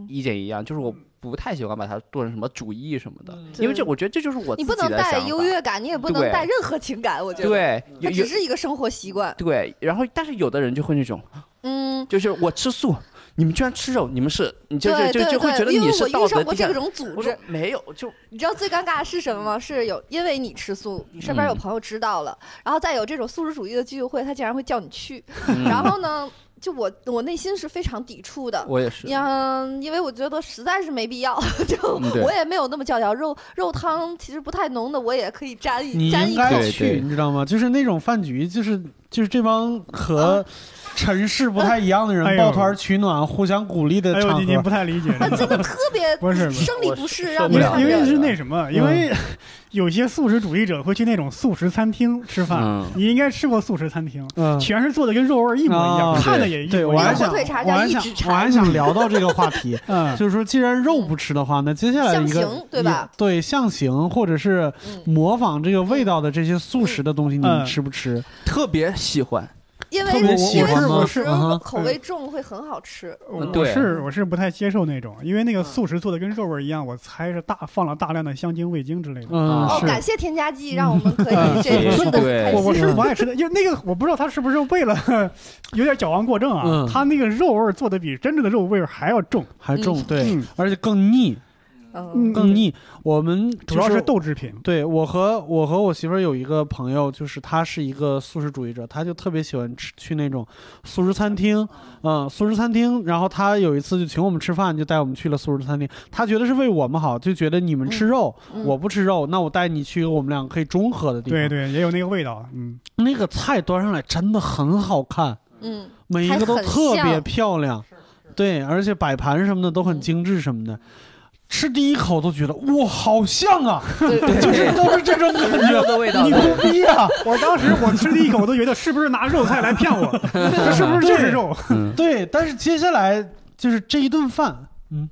意见一样，就是我不太喜欢把它做成什么主义什么的，因为这我觉得这就是我你不能带优越感，你也不能带任何情感，我觉得。对，它只是一个生活习惯。对，然后但是有的人就会那种，嗯，就是我吃素。你们居然吃肉，你们是，你就就就会觉得你是道德低下。这种组织没有，就你知道最尴尬的是什么吗？是有因为你吃素，你身边有朋友知道了，然后再有这种素食主义的聚会，他竟然会叫你去，然后呢，就我我内心是非常抵触的。我也是，嗯，因为我觉得实在是没必要，就我也没有那么教条，肉肉汤其实不太浓的，我也可以沾一沾一口去，你知道吗？就是那种饭局，就是就是这帮和。城市不太一样的人 抱团取暖，互相鼓励的场合，您不太理解。真的特别不是生理不适，让你因为是那什么，因为有些素食主义者会去那种素食餐厅吃饭。你应该吃过素食餐厅，全是做的跟肉味一模一样，看的也对。我还想，我还想，我还想聊到这个话题，就是说，既然肉不吃的话，那接下来一个对吧？对象形或者是模仿这个味道的这些素食的东西，你吃不吃？特别喜欢。因为因为素食口味重会很好吃。我是我是不太接受那种，因为那个素食做的跟肉味一样，我猜是大放了大量的香精、味精之类的。嗯，哦，感谢添加剂，让我们可以这吃的开心。我我是不爱吃的，因为那个我不知道他是不是为了有点矫枉过正啊。他那个肉味做的比真正的肉味还要重，还重，对，而且更腻。嗯，更腻。我们主要是豆制品。对我和我和我媳妇儿有一个朋友，就是他是一个素食主义者，他就特别喜欢吃去那种素食餐厅。嗯，素食餐厅。然后他有一次就请我们吃饭，就带我们去了素食餐厅。他觉得是为我们好，就觉得你们吃肉，我不吃肉，那我带你去我们两个可以中和的地方。对对，也有那个味道。嗯，那个菜端上来真的很好看。嗯，每一个都特别漂亮。对，而且摆盘什么的都很精致什么的。吃第一口都觉得哇，好像啊，就是都是这种感觉的味道。你牛逼啊！我当时我吃第一口我都觉得是不是拿肉菜来骗我？这是不是就是肉？对，但是接下来就是这一顿饭，嗯，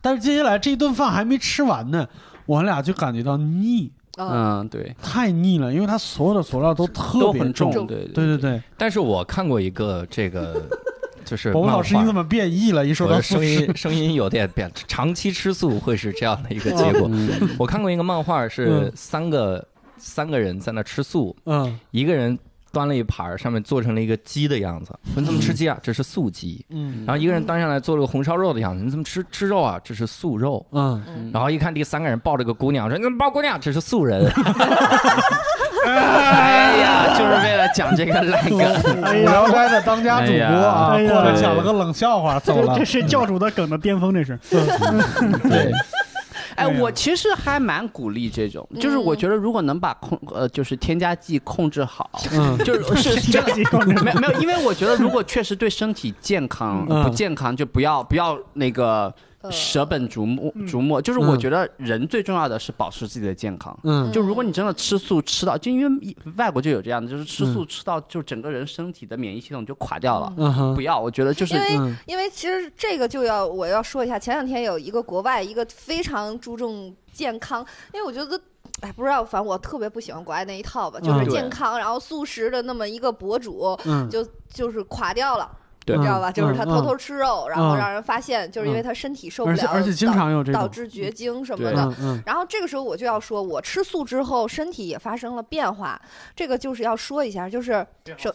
但是接下来这一顿饭还没吃完呢，我俩就感觉到腻。嗯，对，太腻了，因为它所有的佐料都特别重。对对对对。但是我看过一个这个。就是博老师，你怎么变异了？一说到声音，声音有点变。长期吃素会是这样的一个结果。我看过一个漫画，是三个三个人在那吃素，嗯，一个人端了一盘上面做成了一个鸡的样子，你怎么吃鸡啊？这是素鸡。嗯，然后一个人端上来做了个红烧肉的样子，你怎么吃吃肉啊？这是素肉。嗯，然后一看第三个人抱着个姑娘说：“你怎么抱姑娘？这是素人。”哎呀，就是为了讲这个烂梗。聊斋的当家主播啊，过来讲了个冷笑话，走了。这是教主的梗的巅峰，这是。对。哎，我其实还蛮鼓励这种，就是我觉得如果能把控呃，就是添加剂控制好，就是是这个没没有，因为我觉得如果确实对身体健康不健康，就不要不要那个。舍本逐末，逐末就是我觉得人最重要的是保持自己的健康。嗯，就如果你真的吃素吃到，就因为外国就有这样的，就是吃素吃到就整个人身体的免疫系统就垮掉了。嗯。不要，我觉得就是因为因为其实这个就要我要说一下，前两天有一个国外一个非常注重健康，因为我觉得哎不知道，反正我特别不喜欢国外那一套吧，就是健康然后素食的那么一个博主，就就是垮掉了。你知道吧？就是他偷偷吃肉，然后让人发现，就是因为他身体受不了，而且经常有这导致绝经什么的。然后这个时候我就要说，我吃素之后身体也发生了变化，这个就是要说一下，就是首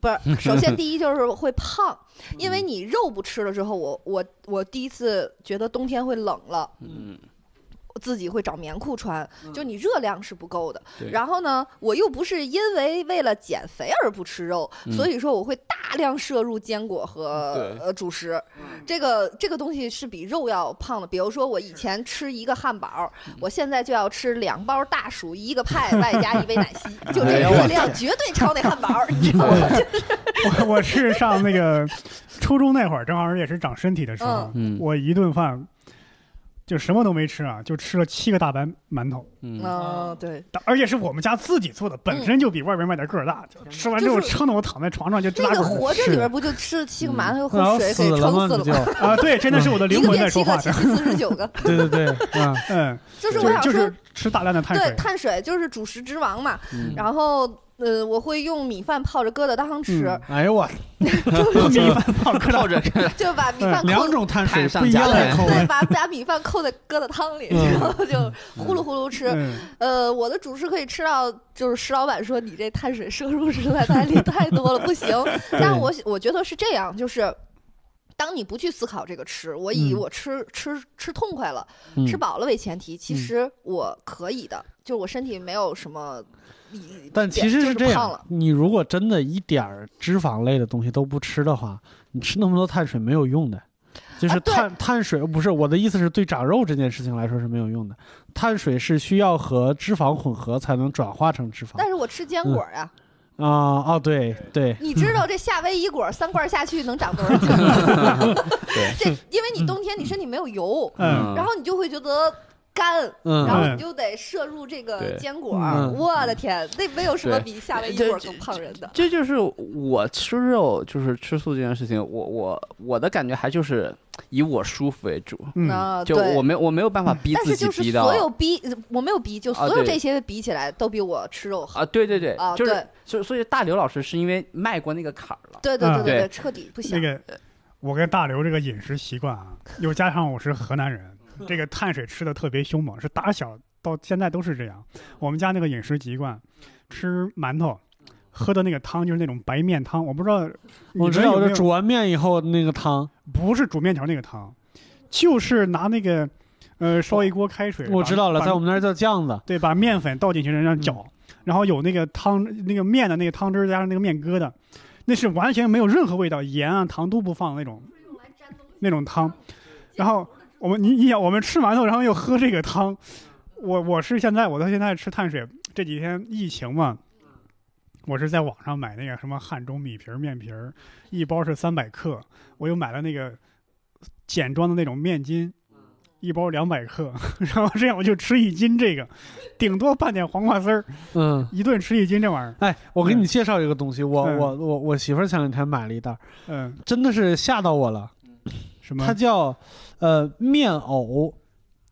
不是首先第一就是会胖，因为你肉不吃了之后，我我我第一次觉得冬天会冷了。嗯。自己会找棉裤穿，就你热量是不够的。然后呢，我又不是因为为了减肥而不吃肉，所以说我会大量摄入坚果和呃主食。这个这个东西是比肉要胖的。比如说我以前吃一个汉堡，我现在就要吃两包大薯，一个派，外加一杯奶昔，就这热量绝对超那汉堡，你知道吗？我 我是上那个初中那会儿，正好也是长身体的时候，我一顿饭。就什么都没吃啊，就吃了七个大白馒头。嗯，对，而且是我们家自己做的，本身就比外边卖的个儿大。吃完之后撑得我躺在床上就那个活着里边不就吃了七个馒头和水给撑死了吗？啊，对，真的是我的灵魂在说话。七个四十九个。对 对对，嗯嗯，就是我想说，吃大量的碳水。对，碳水就是主食之王嘛。然后。呃，我会用米饭泡着疙瘩汤吃。哎呦我，米饭泡泡着，就把米饭两种碳水不一样的口味，把把米饭扣在疙瘩汤里，然后就呼噜呼噜吃。呃，我的主食可以吃到，就是石老板说你这碳水摄入实在太 太多了，不行。但我我觉得是这样，就是当你不去思考这个吃，我以我吃吃吃痛快了、吃饱了为前提，其实我可以的，就是我身体没有什么。但其实是这样，你如果真的一点儿脂肪类的东西都不吃的话，你吃那么多碳水没有用的。就是碳碳水不是我的意思是对长肉这件事情来说是没有用的。碳水是需要和脂肪混合才能转化成脂肪。但是我吃坚果呀。啊哦对对。你知道这夏威夷果三罐下去能长多少斤吗？这因为你冬天你身体没有油，然后你就会觉得。干，然后你就得摄入这个坚果。我的天，那没有什么比夏威夷果更胖人的。这就是我吃肉，就是吃素这件事情，我我我的感觉还就是以我舒服为主。嗯，就我没我没有办法逼自己逼到。所有逼我没有逼，就所有这些比起来都比我吃肉好。啊，对对对，就是所所以大刘老师是因为迈过那个坎儿了。对对对对对，彻底不行。那个我跟大刘这个饮食习惯啊，又加上我是河南人。这个碳水吃的特别凶猛，是打小到现在都是这样。我们家那个饮食习惯，吃馒头，喝的那个汤就是那种白面汤。我不知道，我知道，煮完面以后那个汤，不是煮面条那个汤，就是拿那个，呃，烧一锅开水。我知道了，在我们那儿叫酱子。对，把面粉倒进去，然后搅，然后有那个汤，那个面的那个汤汁加上那个面疙瘩，那是完全没有任何味道，盐啊糖都不放那种，那种汤，然后。我们你你想，我们吃馒头，然后又喝这个汤，我我是现在我到现在吃碳水，这几天疫情嘛，我是在网上买那个什么汉中米皮面皮儿，一包是三百克，我又买了那个简装的那种面筋，一包两百克，然后这样我就吃一斤这个，顶多拌点黄瓜丝儿，嗯，一顿吃一斤这玩意儿。哎，我给你介绍一个东西，我我我我媳妇儿前两天买了一袋，嗯，真的是吓到我了。什么？它叫，呃，面藕。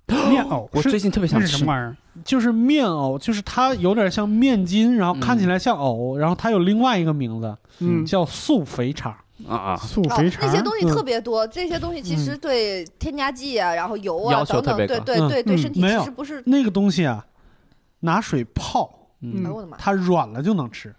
面藕，我最近特别想吃什么玩意儿？就是面藕，就是它有点像面筋，然后看起来像藕，然后它有另外一个名字，嗯，叫素肥肠啊啊，素肥肠。那些东西特别多，这些东西其实对添加剂啊，然后油啊等等，对对对对，身体其实不是那个东西啊，拿水泡，哎我的妈，它软了就能吃。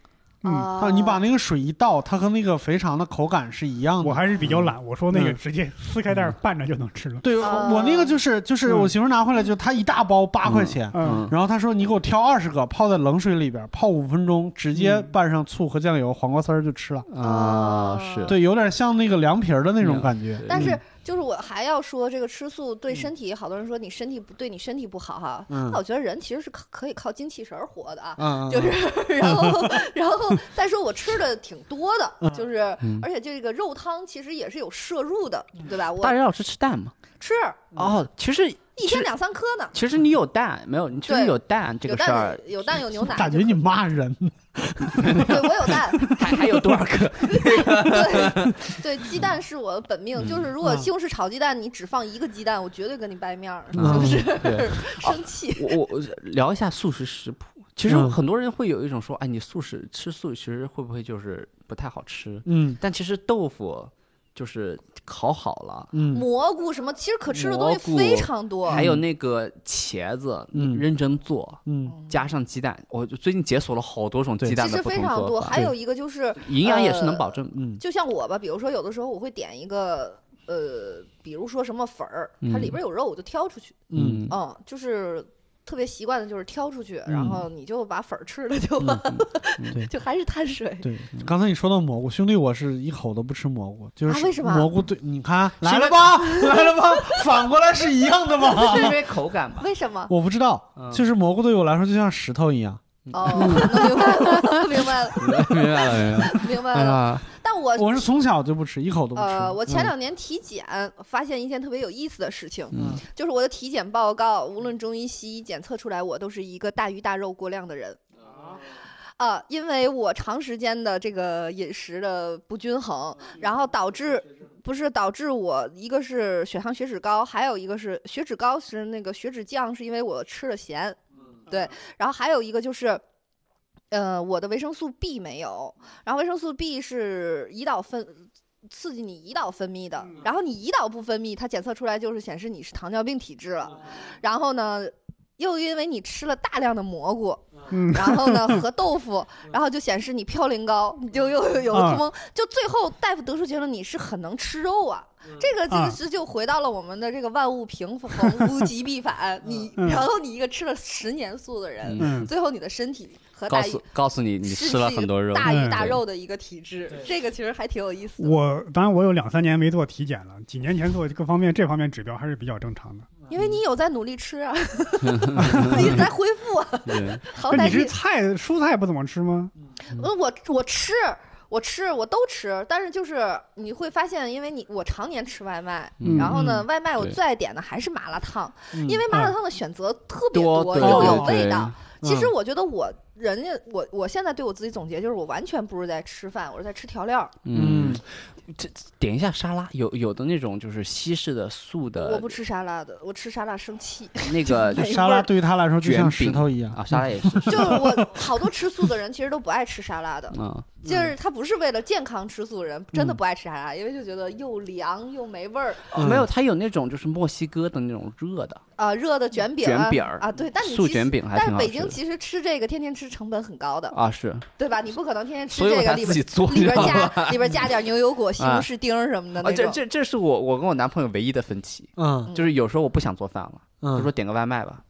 嗯，你把那个水一倒，它和那个肥肠的口感是一样的。我还是比较懒，我说那个直接撕开袋拌着就能吃了。对，我那个就是就是我媳妇拿回来就她一大包八块钱，然后她说你给我挑二十个，泡在冷水里边泡五分钟，直接拌上醋和酱油、黄瓜丝儿就吃了。啊，是。对，有点像那个凉皮儿的那种感觉。但是。就是我还要说，这个吃素对身体，好多人说你身体不对你身体不好哈。嗯。那我觉得人其实是可可以靠精气神活的啊。嗯。就是，然后，然后再说我吃的挺多的，就是，而且这个肉汤其实也是有摄入的，对吧？我大人老师吃蛋吗？吃。哦，其实一天两三颗呢。其实你有蛋没有？你其实有蛋这个事儿。有蛋有牛奶。感觉你骂人。对，我有蛋，还还有多少颗？对对，鸡蛋是我的本命。就是如果西红柿炒鸡蛋，你只放一个鸡蛋，我绝对跟你掰面儿，就是 生气。我我聊一下素食食谱。其实很多人会有一种说，哎，你素食吃素，其实会不会就是不太好吃。嗯，但其实豆腐就是烤好了，嗯蘑菇什么，其实可吃的东西非常多。还有那个茄子，嗯认真做，嗯，加上鸡蛋，我最近解锁了好多种鸡蛋的不同多。还有一个就是营养也是能保证。嗯，就像我吧，比如说有的时候我会点一个呃，比如说什么粉儿，它里边有肉，我就挑出去。嗯，嗯，就是。特别习惯的就是挑出去，然后你就把粉儿吃了就完，就还是碳水。对，刚才你说到蘑菇，兄弟，我是一口都不吃蘑菇，就是为什么蘑菇？对，你看来了吧，来了吧，反过来是一样的吗？是因为口感吧？为什么？我不知道，就是蘑菇对我来说就像石头一样。哦，明白了，明白了，明白了，明白了。但我我是从小就不吃，一口都不吃。呃，我前两年体检发现一件特别有意思的事情，就是我的体检报告，无论中医西医检测出来，我都是一个大鱼大肉过量的人。啊，因为我长时间的这个饮食的不均衡，然后导致不是导致我一个是血糖血脂高，还有一个是血脂高是那个血脂降，是因为我吃了咸。对，然后还有一个就是，呃，我的维生素 B 没有，然后维生素 B 是胰岛分刺激你胰岛分泌的，然后你胰岛不分泌，它检测出来就是显示你是糖尿病体质了，然后呢，又因为你吃了大量的蘑菇，然后呢和豆腐，然后就显示你嘌呤高，你就又有了蒙，就最后大夫得出结论你是很能吃肉啊。这个其实就回到了我们的这个万物平衡，物极必反。你然后你一个吃了十年素的人，最后你的身体和告诉告诉你，你吃了很多肉，大鱼大肉的一个体质。这个其实还挺有意思。我当然我有两三年没做体检了，几年前做各方面这方面指标还是比较正常的。因为你有在努力吃啊，你在恢复。好歹你是菜蔬菜不怎么吃吗？呃，我我吃。我吃我都吃，但是就是你会发现，因为你我常年吃外卖，然后呢，外卖我最爱点的还是麻辣烫，因为麻辣烫的选择特别多，又有味道。其实我觉得我人家我我现在对我自己总结就是，我完全不是在吃饭，我是在吃调料。嗯。这点一下沙拉，有有的那种就是西式的素的。我不吃沙拉的，我吃沙拉生气。那个沙拉对于他来说就像石头一样啊，沙拉也是。就是我好多吃素的人其实都不爱吃沙拉的，嗯，就是他不是为了健康吃素的人，真的不爱吃沙拉，因为就觉得又凉又没味儿。没有，他有那种就是墨西哥的那种热的啊，热的卷饼卷饼啊，对，但素卷饼还挺好但北京其实吃这个天天吃成本很高的啊，是对吧？你不可能天天吃这个里边里边加里边加点牛油果。西红柿丁什么的啊，这这这是我我跟我男朋友唯一的分歧，嗯，就是有时候我不想做饭了，嗯，就说点个外卖吧，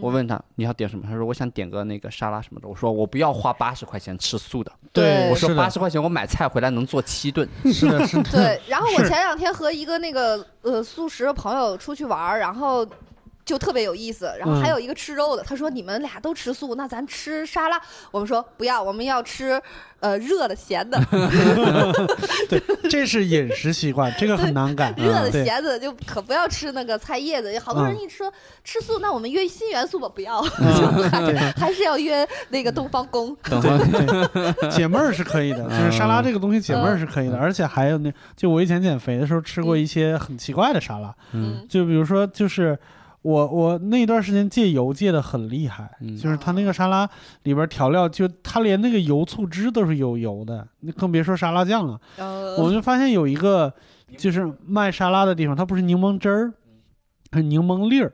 我问他你要点什么，他说我想点个那个沙拉什么的，我说我不要花八十块钱吃素的，对，我说八十块钱我买菜回来能做七顿，是的，是的，对，然后我前两天和一个那个呃素食的朋友出去玩，然后。就特别有意思，然后还有一个吃肉的，他说你们俩都吃素，那咱吃沙拉。我们说不要，我们要吃呃热的咸的。对，这是饮食习惯，这个很难改。热的咸的就可不要吃那个菜叶子。好多人一说吃素，那我们约新元素吧，不要，还是要约那个东方宫。解闷儿是可以的，就是沙拉这个东西解闷儿是可以的，而且还有那，就我以前减肥的时候吃过一些很奇怪的沙拉，嗯，就比如说就是。我我那段时间戒油戒的很厉害，就是他那个沙拉里边调料，就他连那个油醋汁都是有油的，那更别说沙拉酱了。我就发现有一个就是卖沙拉的地方，它不是柠檬汁儿，是柠檬粒儿，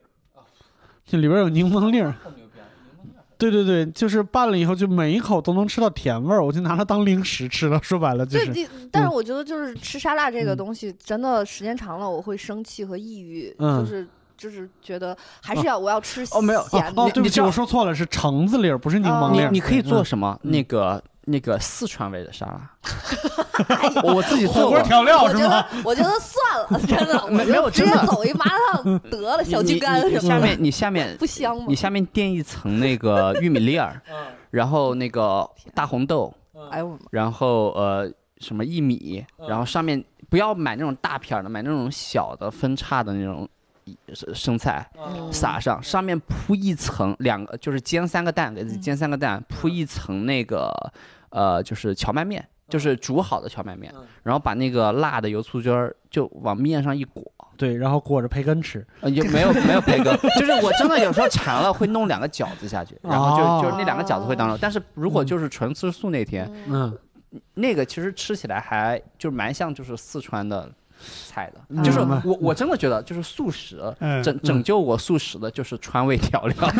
就里边有柠檬粒儿。对对对，就是拌了以后，就每一口都能吃到甜味儿，我就拿它当零食吃了。说白了就是。对，但是我觉得就是吃沙拉这个东西，真的时间长了我会生气和抑郁，就是。就是觉得 还是要我要吃哦没有哦对不起我说错了是橙子粒儿不是柠檬粒儿你你可以做什么那个那个四川味的沙拉，我自己做过调料是吗？我觉得算了，真的没没有直接走一麻辣烫得了小鸡肝什么下面你下面不香吗？你下面垫一层那个玉米粒儿，然后那个大红豆，哎呦，然后呃什么薏米，然后上面不要买那种大片的，买那种小的分叉的那种。生菜撒上，上面铺一层两个，就是煎三个蛋，给自己煎三个蛋，铺一层那个呃，就是荞麦面，就是煮好的荞麦面，然后把那个辣的油醋汁儿就往面上一裹，对，然后裹着培根吃，也没有没有培根，就是我真的有时候馋了会弄两个饺子下去，然后就就是那两个饺子会当肉，但是如果就是纯吃素那天，嗯。那个其实吃起来还就蛮像就是四川的。菜的，就是我我真的觉得，就是素食拯拯救我素食的，就是川味调料。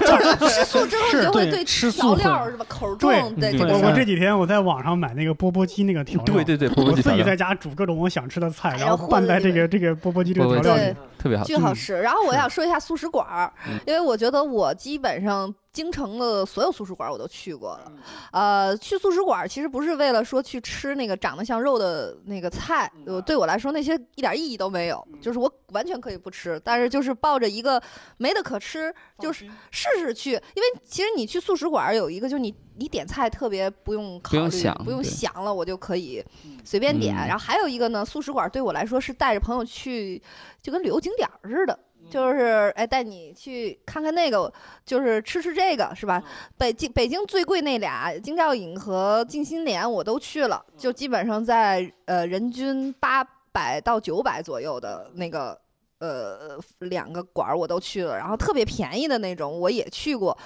就是吃素之后，你就会对调料是吧口重。对，我我这几天我在网上买那个钵钵鸡那个调料，对对对，我自己在家煮各种我想吃的菜，然后拌在这个这个钵钵鸡这个调料里，特别好，巨好吃。然后我想说一下素食馆儿，因为我觉得我基本上。京城的所有素食馆我都去过了，呃，去素食馆其实不是为了说去吃那个长得像肉的那个菜，对我来说那些一点意义都没有，就是我完全可以不吃，但是就是抱着一个没得可吃，就是试试去，因为其实你去素食馆有一个，就是你你点菜特别不用考虑，不用想了，我就可以随便点。然后还有一个呢，素食馆对我来说是带着朋友去，就跟旅游景点似的。就是哎，带你去看看那个，就是吃吃这个，是吧？北京北京最贵那俩京兆尹和静心莲我都去了，就基本上在呃人均八百到九百左右的那个呃两个馆儿我都去了，然后特别便宜的那种我也去过。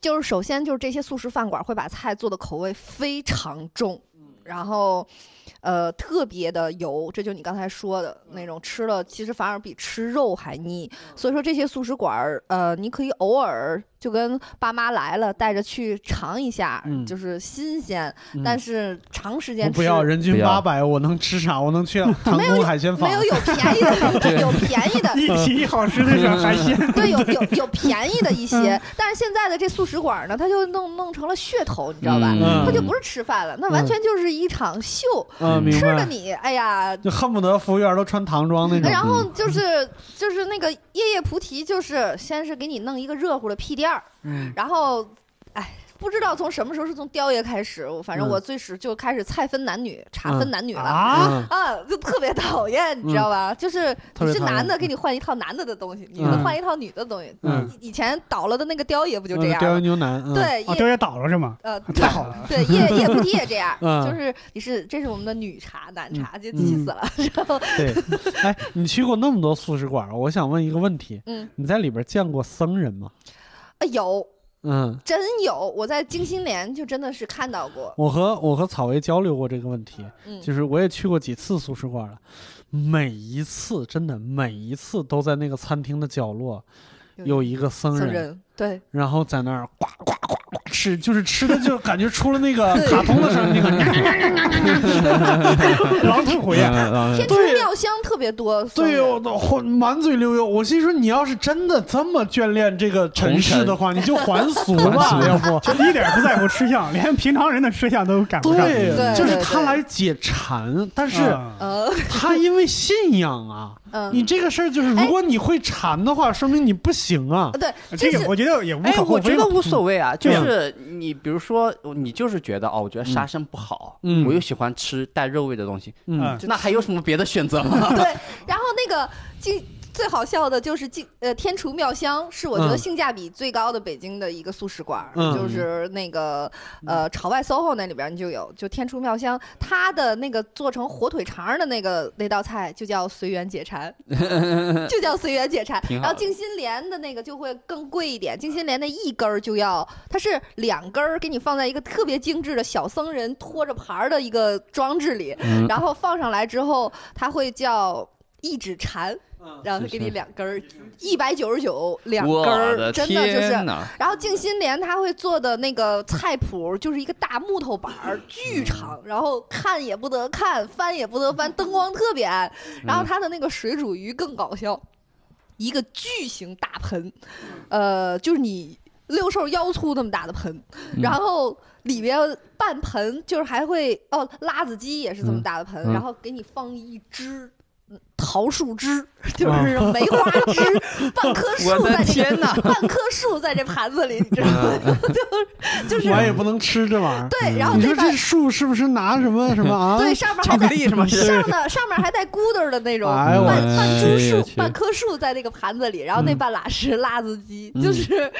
就是首先就是这些素食饭馆会把菜做的口味非常重，然后。呃，特别的油，这就你刚才说的那种，吃了其实反而比吃肉还腻。所以说这些素食馆儿，呃，你可以偶尔。就跟爸妈来了，带着去尝一下，就是新鲜。但是长时间吃不要人均八百，我能吃啥？我能去长空海鲜坊？没有有便宜的，有便宜的，一提好吃的小海鲜。对，有有有 便宜的一些，但是现在的这素食馆呢，它就弄弄成了噱头，你知道吧？它就不是吃饭了，那完全就是一场秀。吃的你，哎呀，就恨不得服务员都穿唐装那种。然后就是就是那个夜夜菩提，就是先是给你弄一个热乎的屁垫。嗯，然后，哎。不知道从什么时候是从雕爷开始，反正我最始就开始菜分男女，茶分男女了啊啊，就特别讨厌，你知道吧？就是你是男的，给你换一套男的的东西，女的换一套女的东西。嗯，以前倒了的那个雕爷不就这样？雕爷牛腩。对，雕爷倒了是吗？呃，太好了。对，叶叶菩提也这样，就是你是这是我们的女茶，男茶就气死了。然后对，哎，你去过那么多素食馆，我想问一个问题，嗯，你在里边见过僧人吗？啊，有。嗯，真有，我在金星莲就真的是看到过。我和我和草薇交流过这个问题，嗯，就是我也去过几次素食馆了，每一次真的每一次都在那个餐厅的角落，有一个僧人。对，然后在那儿呱呱呱呱吃，就是吃的就感觉出了那个卡通的声音，那个 狼吞虎咽，天出妙香特别多。对哟，满嘴溜油。我心说，你要是真的这么眷恋这个尘世的话，你就还俗吧，要不就一点不在乎吃相，连平常人的吃相都赶不上。对，就是他来解馋，但是他因为信仰啊。你这个事儿就是，如果你会馋的话，说明你不行啊。对，这个我觉得也无可厚非。我觉得无所谓啊，就是你比如说，你就是觉得哦，我觉得沙参不好，我又喜欢吃带肉味的东西，嗯，那还有什么别的选择吗？对，然后那个就。最好笑的就是进呃天厨妙香是我觉得性价比最高的北京的一个素食馆，就是那个呃朝外 SOHO 那里边就有，就天厨妙香，它的那个做成火腿肠的那个那道菜就叫随缘解馋，就叫随缘解馋。然后静心莲的那个就会更贵一点，静心莲那一根儿就要，它是两根儿给你放在一个特别精致的小僧人托着盘儿的一个装置里，然后放上来之后，它会叫一指禅。然后他给你两根儿，一百九十九两根儿，真的就是。然后静心莲他会做的那个菜谱就是一个大木头板儿，巨长，然后看也不得看，翻也不得翻，灯光特别暗。然后他的那个水煮鱼更搞笑，一个巨型大盆，呃，就是你六兽腰粗那么大的盆，然后里边半盆就是还会哦，辣子鸡也是这么大的盆，然后给你放一只。桃树枝 就是梅花枝，半棵树在天哪，半棵树在这盘子里，你知道吗？就就是我也不能吃这玩意儿。对，然后你说这树是不是拿什么什么啊？对，上面还带什么？上的上面还带骨头的那种半半株树，半棵树在那个盘子里，然后那半拉是辣子鸡，就是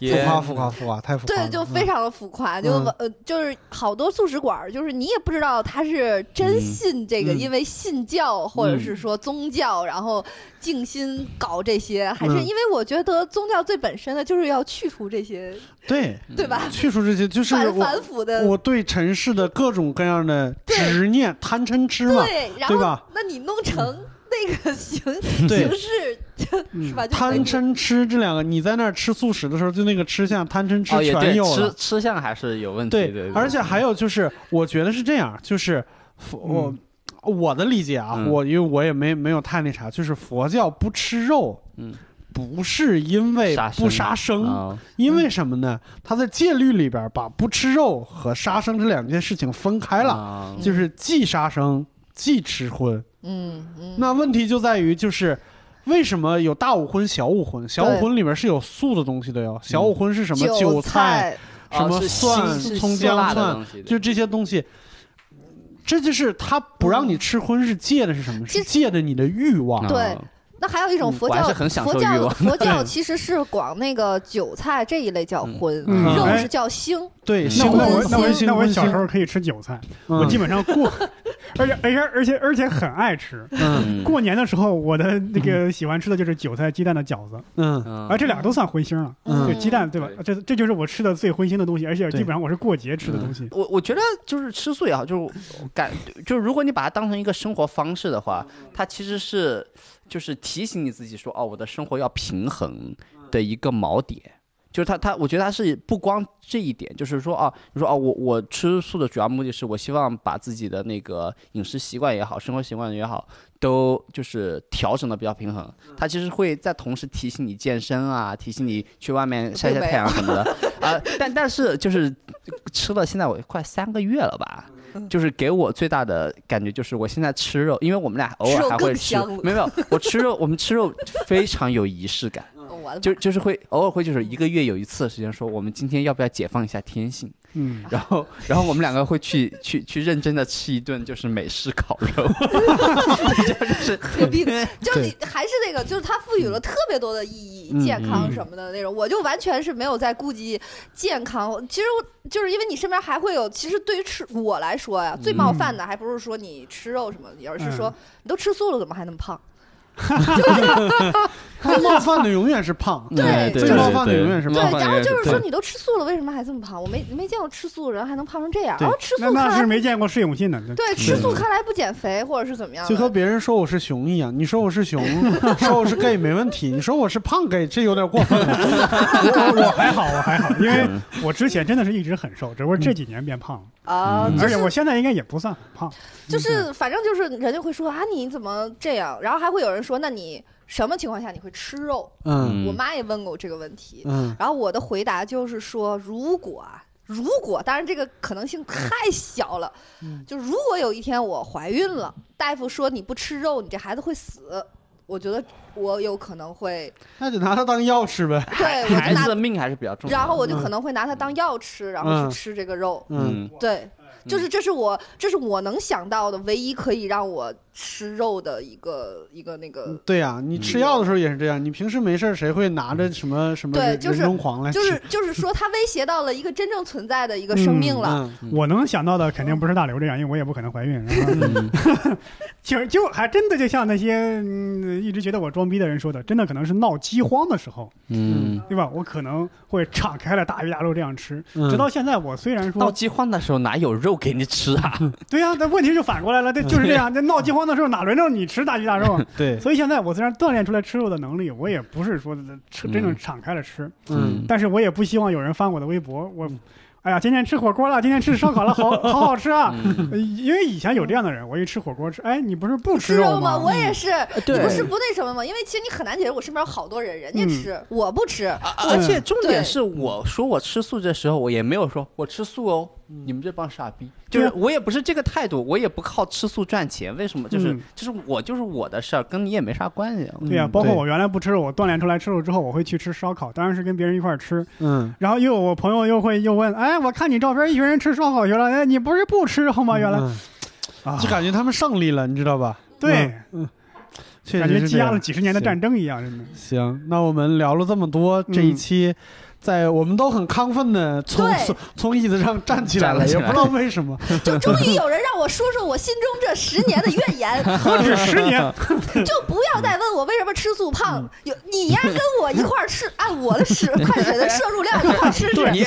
浮夸浮夸浮夸，太浮夸。对，就非常的浮夸，就呃就是好多素食馆，就是你也不知道他是真信这个，因为信教或者是说宗。宗教，然后静心搞这些，还是因为我觉得宗教最本身的就是要去除这些对对吧？去除这些就是反反腐的，我对尘世的各种各样的执念、贪嗔痴嘛，对吧？那你弄成那个形形式，是吧？贪嗔痴这两个，你在那儿吃素食的时候，就那个吃相、贪嗔痴全有了。吃吃相还是有问题。对，而且还有就是，我觉得是这样，就是我我的理解啊，我因为我也没没有太那啥，就是佛教不吃肉，嗯。不是因为不杀生，因为什么呢？他在戒律里边把不吃肉和杀生这两件事情分开了，就是既杀生既吃荤。嗯嗯。那问题就在于，就是为什么有大五荤、小五荤？小五荤里面是有素的东西的哟。小五荤是什么？韭菜、什么蒜、葱、姜、蒜，就这些东西。这就是他不让你吃荤，是戒的是什么？是戒的你的欲望。对。那还有一种佛教，佛教 佛教其实是广那个韭菜这一类叫荤，肉是叫腥。对，那我那我那我小时候可以吃韭菜，我基本上过，而且而且而且而且很爱吃。过年的时候，我的那个喜欢吃的就是韭菜鸡蛋的饺子。嗯，而这俩都算荤腥了。对，鸡蛋对吧？这这就是我吃的最荤腥的东西，而且基本上我是过节吃的东西。我我觉得就是吃素也好，就是感就是如果你把它当成一个生活方式的话，它其实是。就是提醒你自己说，哦，我的生活要平衡的一个锚点，就是他他，我觉得他是不光这一点，就是说啊，你说哦，我我吃素的主要目的是我希望把自己的那个饮食习惯也好，生活习惯也好，都就是调整的比较平衡。他其实会在同时提醒你健身啊，提醒你去外面晒晒太阳什么的啊。但但是就是吃了，现在我快三个月了吧。就是给我最大的感觉就是我现在吃肉，因为我们俩偶尔还会吃，没有没有，我吃肉，我们吃肉非常有仪式感，就就是会偶尔会就是一个月有一次的时间说我们今天要不要解放一下天性。嗯，然后，然后我们两个会去去去认真的吃一顿，就是美式烤肉，就是 何必？就你还是那个，就是它赋予了特别多的意义，健康什么的那种，我就完全是没有在顾及健康。其实就是因为你身边还会有，其实对于吃我来说呀，最冒犯的还不是说你吃肉什么，而是说你都吃素了，怎么还那么胖？最冒犯的永远是胖，对，最冒犯的永远是胖。对，然后就是说，你都吃素了，为什么还这么胖？我没没见过吃素的人还能胖成这样。然后吃素，那是没见过释永信的。对，吃素看来不减肥或者是怎么样？就和别人说我是熊一样，你说我是熊，说我是 gay 没问题，你说我是胖 gay，这有点过分。我我还好，我还好，因为我之前真的是一直很瘦，只不过这几年变胖了。啊，而且我现在应该也不算很胖，就是反正就是人家会说啊你怎么这样，然后还会有人说那你什么情况下你会吃肉？嗯，我妈也问过我这个问题，嗯，然后我的回答就是说如果啊如果，当然这个可能性太小了，嗯就如果有一天我怀孕了，大夫说你不吃肉，你这孩子会死。我觉得我有可能会，那就拿它当药吃呗。对，孩子的命还是比较重要。然后我就可能会拿它当药吃，然后去吃这个肉。嗯，对。就是这是我这是我能想到的唯一可以让我吃肉的一个一个那个。对呀，你吃药的时候也是这样。你平时没事谁会拿着什么什么人中狂来吃？就是就是说，它威胁到了一个真正存在的一个生命了。我能想到的肯定不是大刘这样，因为我也不可能怀孕。其实就还真的就像那些一直觉得我装逼的人说的，真的可能是闹饥荒的时候，嗯，对吧？我可能会敞开了大鱼大肉这样吃。直到现在，我虽然说闹饥荒的时候哪有肉？给你吃啊？对呀，那问题就反过来了，这就是这样。那闹饥荒的时候，哪轮到你吃大鱼大肉啊？对，所以现在我虽然锻炼出来吃肉的能力，我也不是说吃真正敞开了吃，嗯，但是我也不希望有人翻我的微博，我。哎呀，今天吃火锅了，今天吃烧烤了，好 好好吃啊！因为以前有这样的人，我一吃火锅吃，哎，你不是不吃肉吗？我也是，你不是不那什么吗？因为其实你很难解释，我身边有好多人，人家吃，我不吃。而且重点是，我说我吃素的时候，我也没有说我吃素哦。你们这帮傻逼，就是我也不是这个态度，我也不靠吃素赚钱。为什么？就是就是我就是我的事儿，跟你也没啥关系。对呀，包括我原来不吃肉，我锻炼出来吃肉之后，我会去吃烧烤，当然是跟别人一块儿吃。嗯，然后又我朋友又会又问，哎，我看你照片，一群人吃烧烤去了，哎，你不是不吃肉吗？原来，就感觉他们胜利了，你知道吧？对，嗯，感觉积压了几十年的战争一样，真的。行，那我们聊了这么多，这一期。在我们都很亢奋的从从椅子上站起来了，也不知道为什么，就终于有人让我说说我心中这十年的怨言。何止十年？就不要再问我为什么吃素胖。有你呀，跟我一块儿吃，按我的吃碳水的摄入量一块儿吃。对，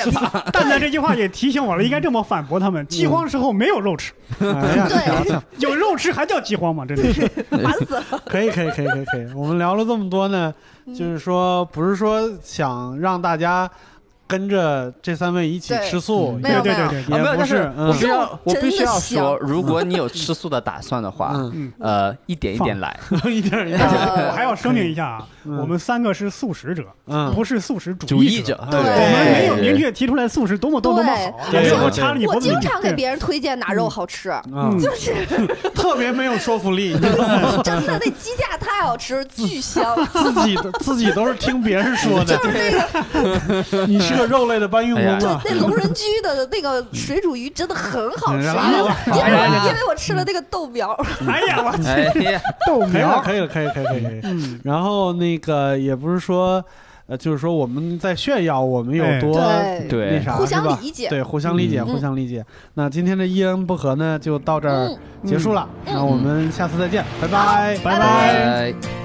蛋蛋这句话也提醒我了，应该这么反驳他们：饥荒时候没有肉吃，对，有肉吃还叫饥荒吗？真的是烦死了。可以，可以，可以，可以，可以。我们聊了这么多呢。就是说，不是说想让大家。跟着这三位一起吃素，对对对对，也不是。我必须要，我必须要说，如果你有吃素的打算的话，呃，一点一点来，一点一点。我还要声明一下啊，我们三个是素食者，不是素食主义者。对，我们没有明确提出来素食多么多么好。我经常给别人推荐哪肉好吃，就是特别没有说服力。真的，那鸡架太好吃，巨香。自己的自己都是听别人说的。就是那个，你是。个肉类的搬运工啊！那龙人居的那个水煮鱼真的很好吃，因为因为我吃了那个豆苗。哎呀，我去，豆苗可以了，可以了，可以，可以，可以。嗯，然后那个也不是说，呃，就是说我们在炫耀我们有多对那啥，互相理解，对，互相理解，互相理解。那今天的一言不合呢，就到这儿结束了。那我们下次再见，拜拜，拜拜。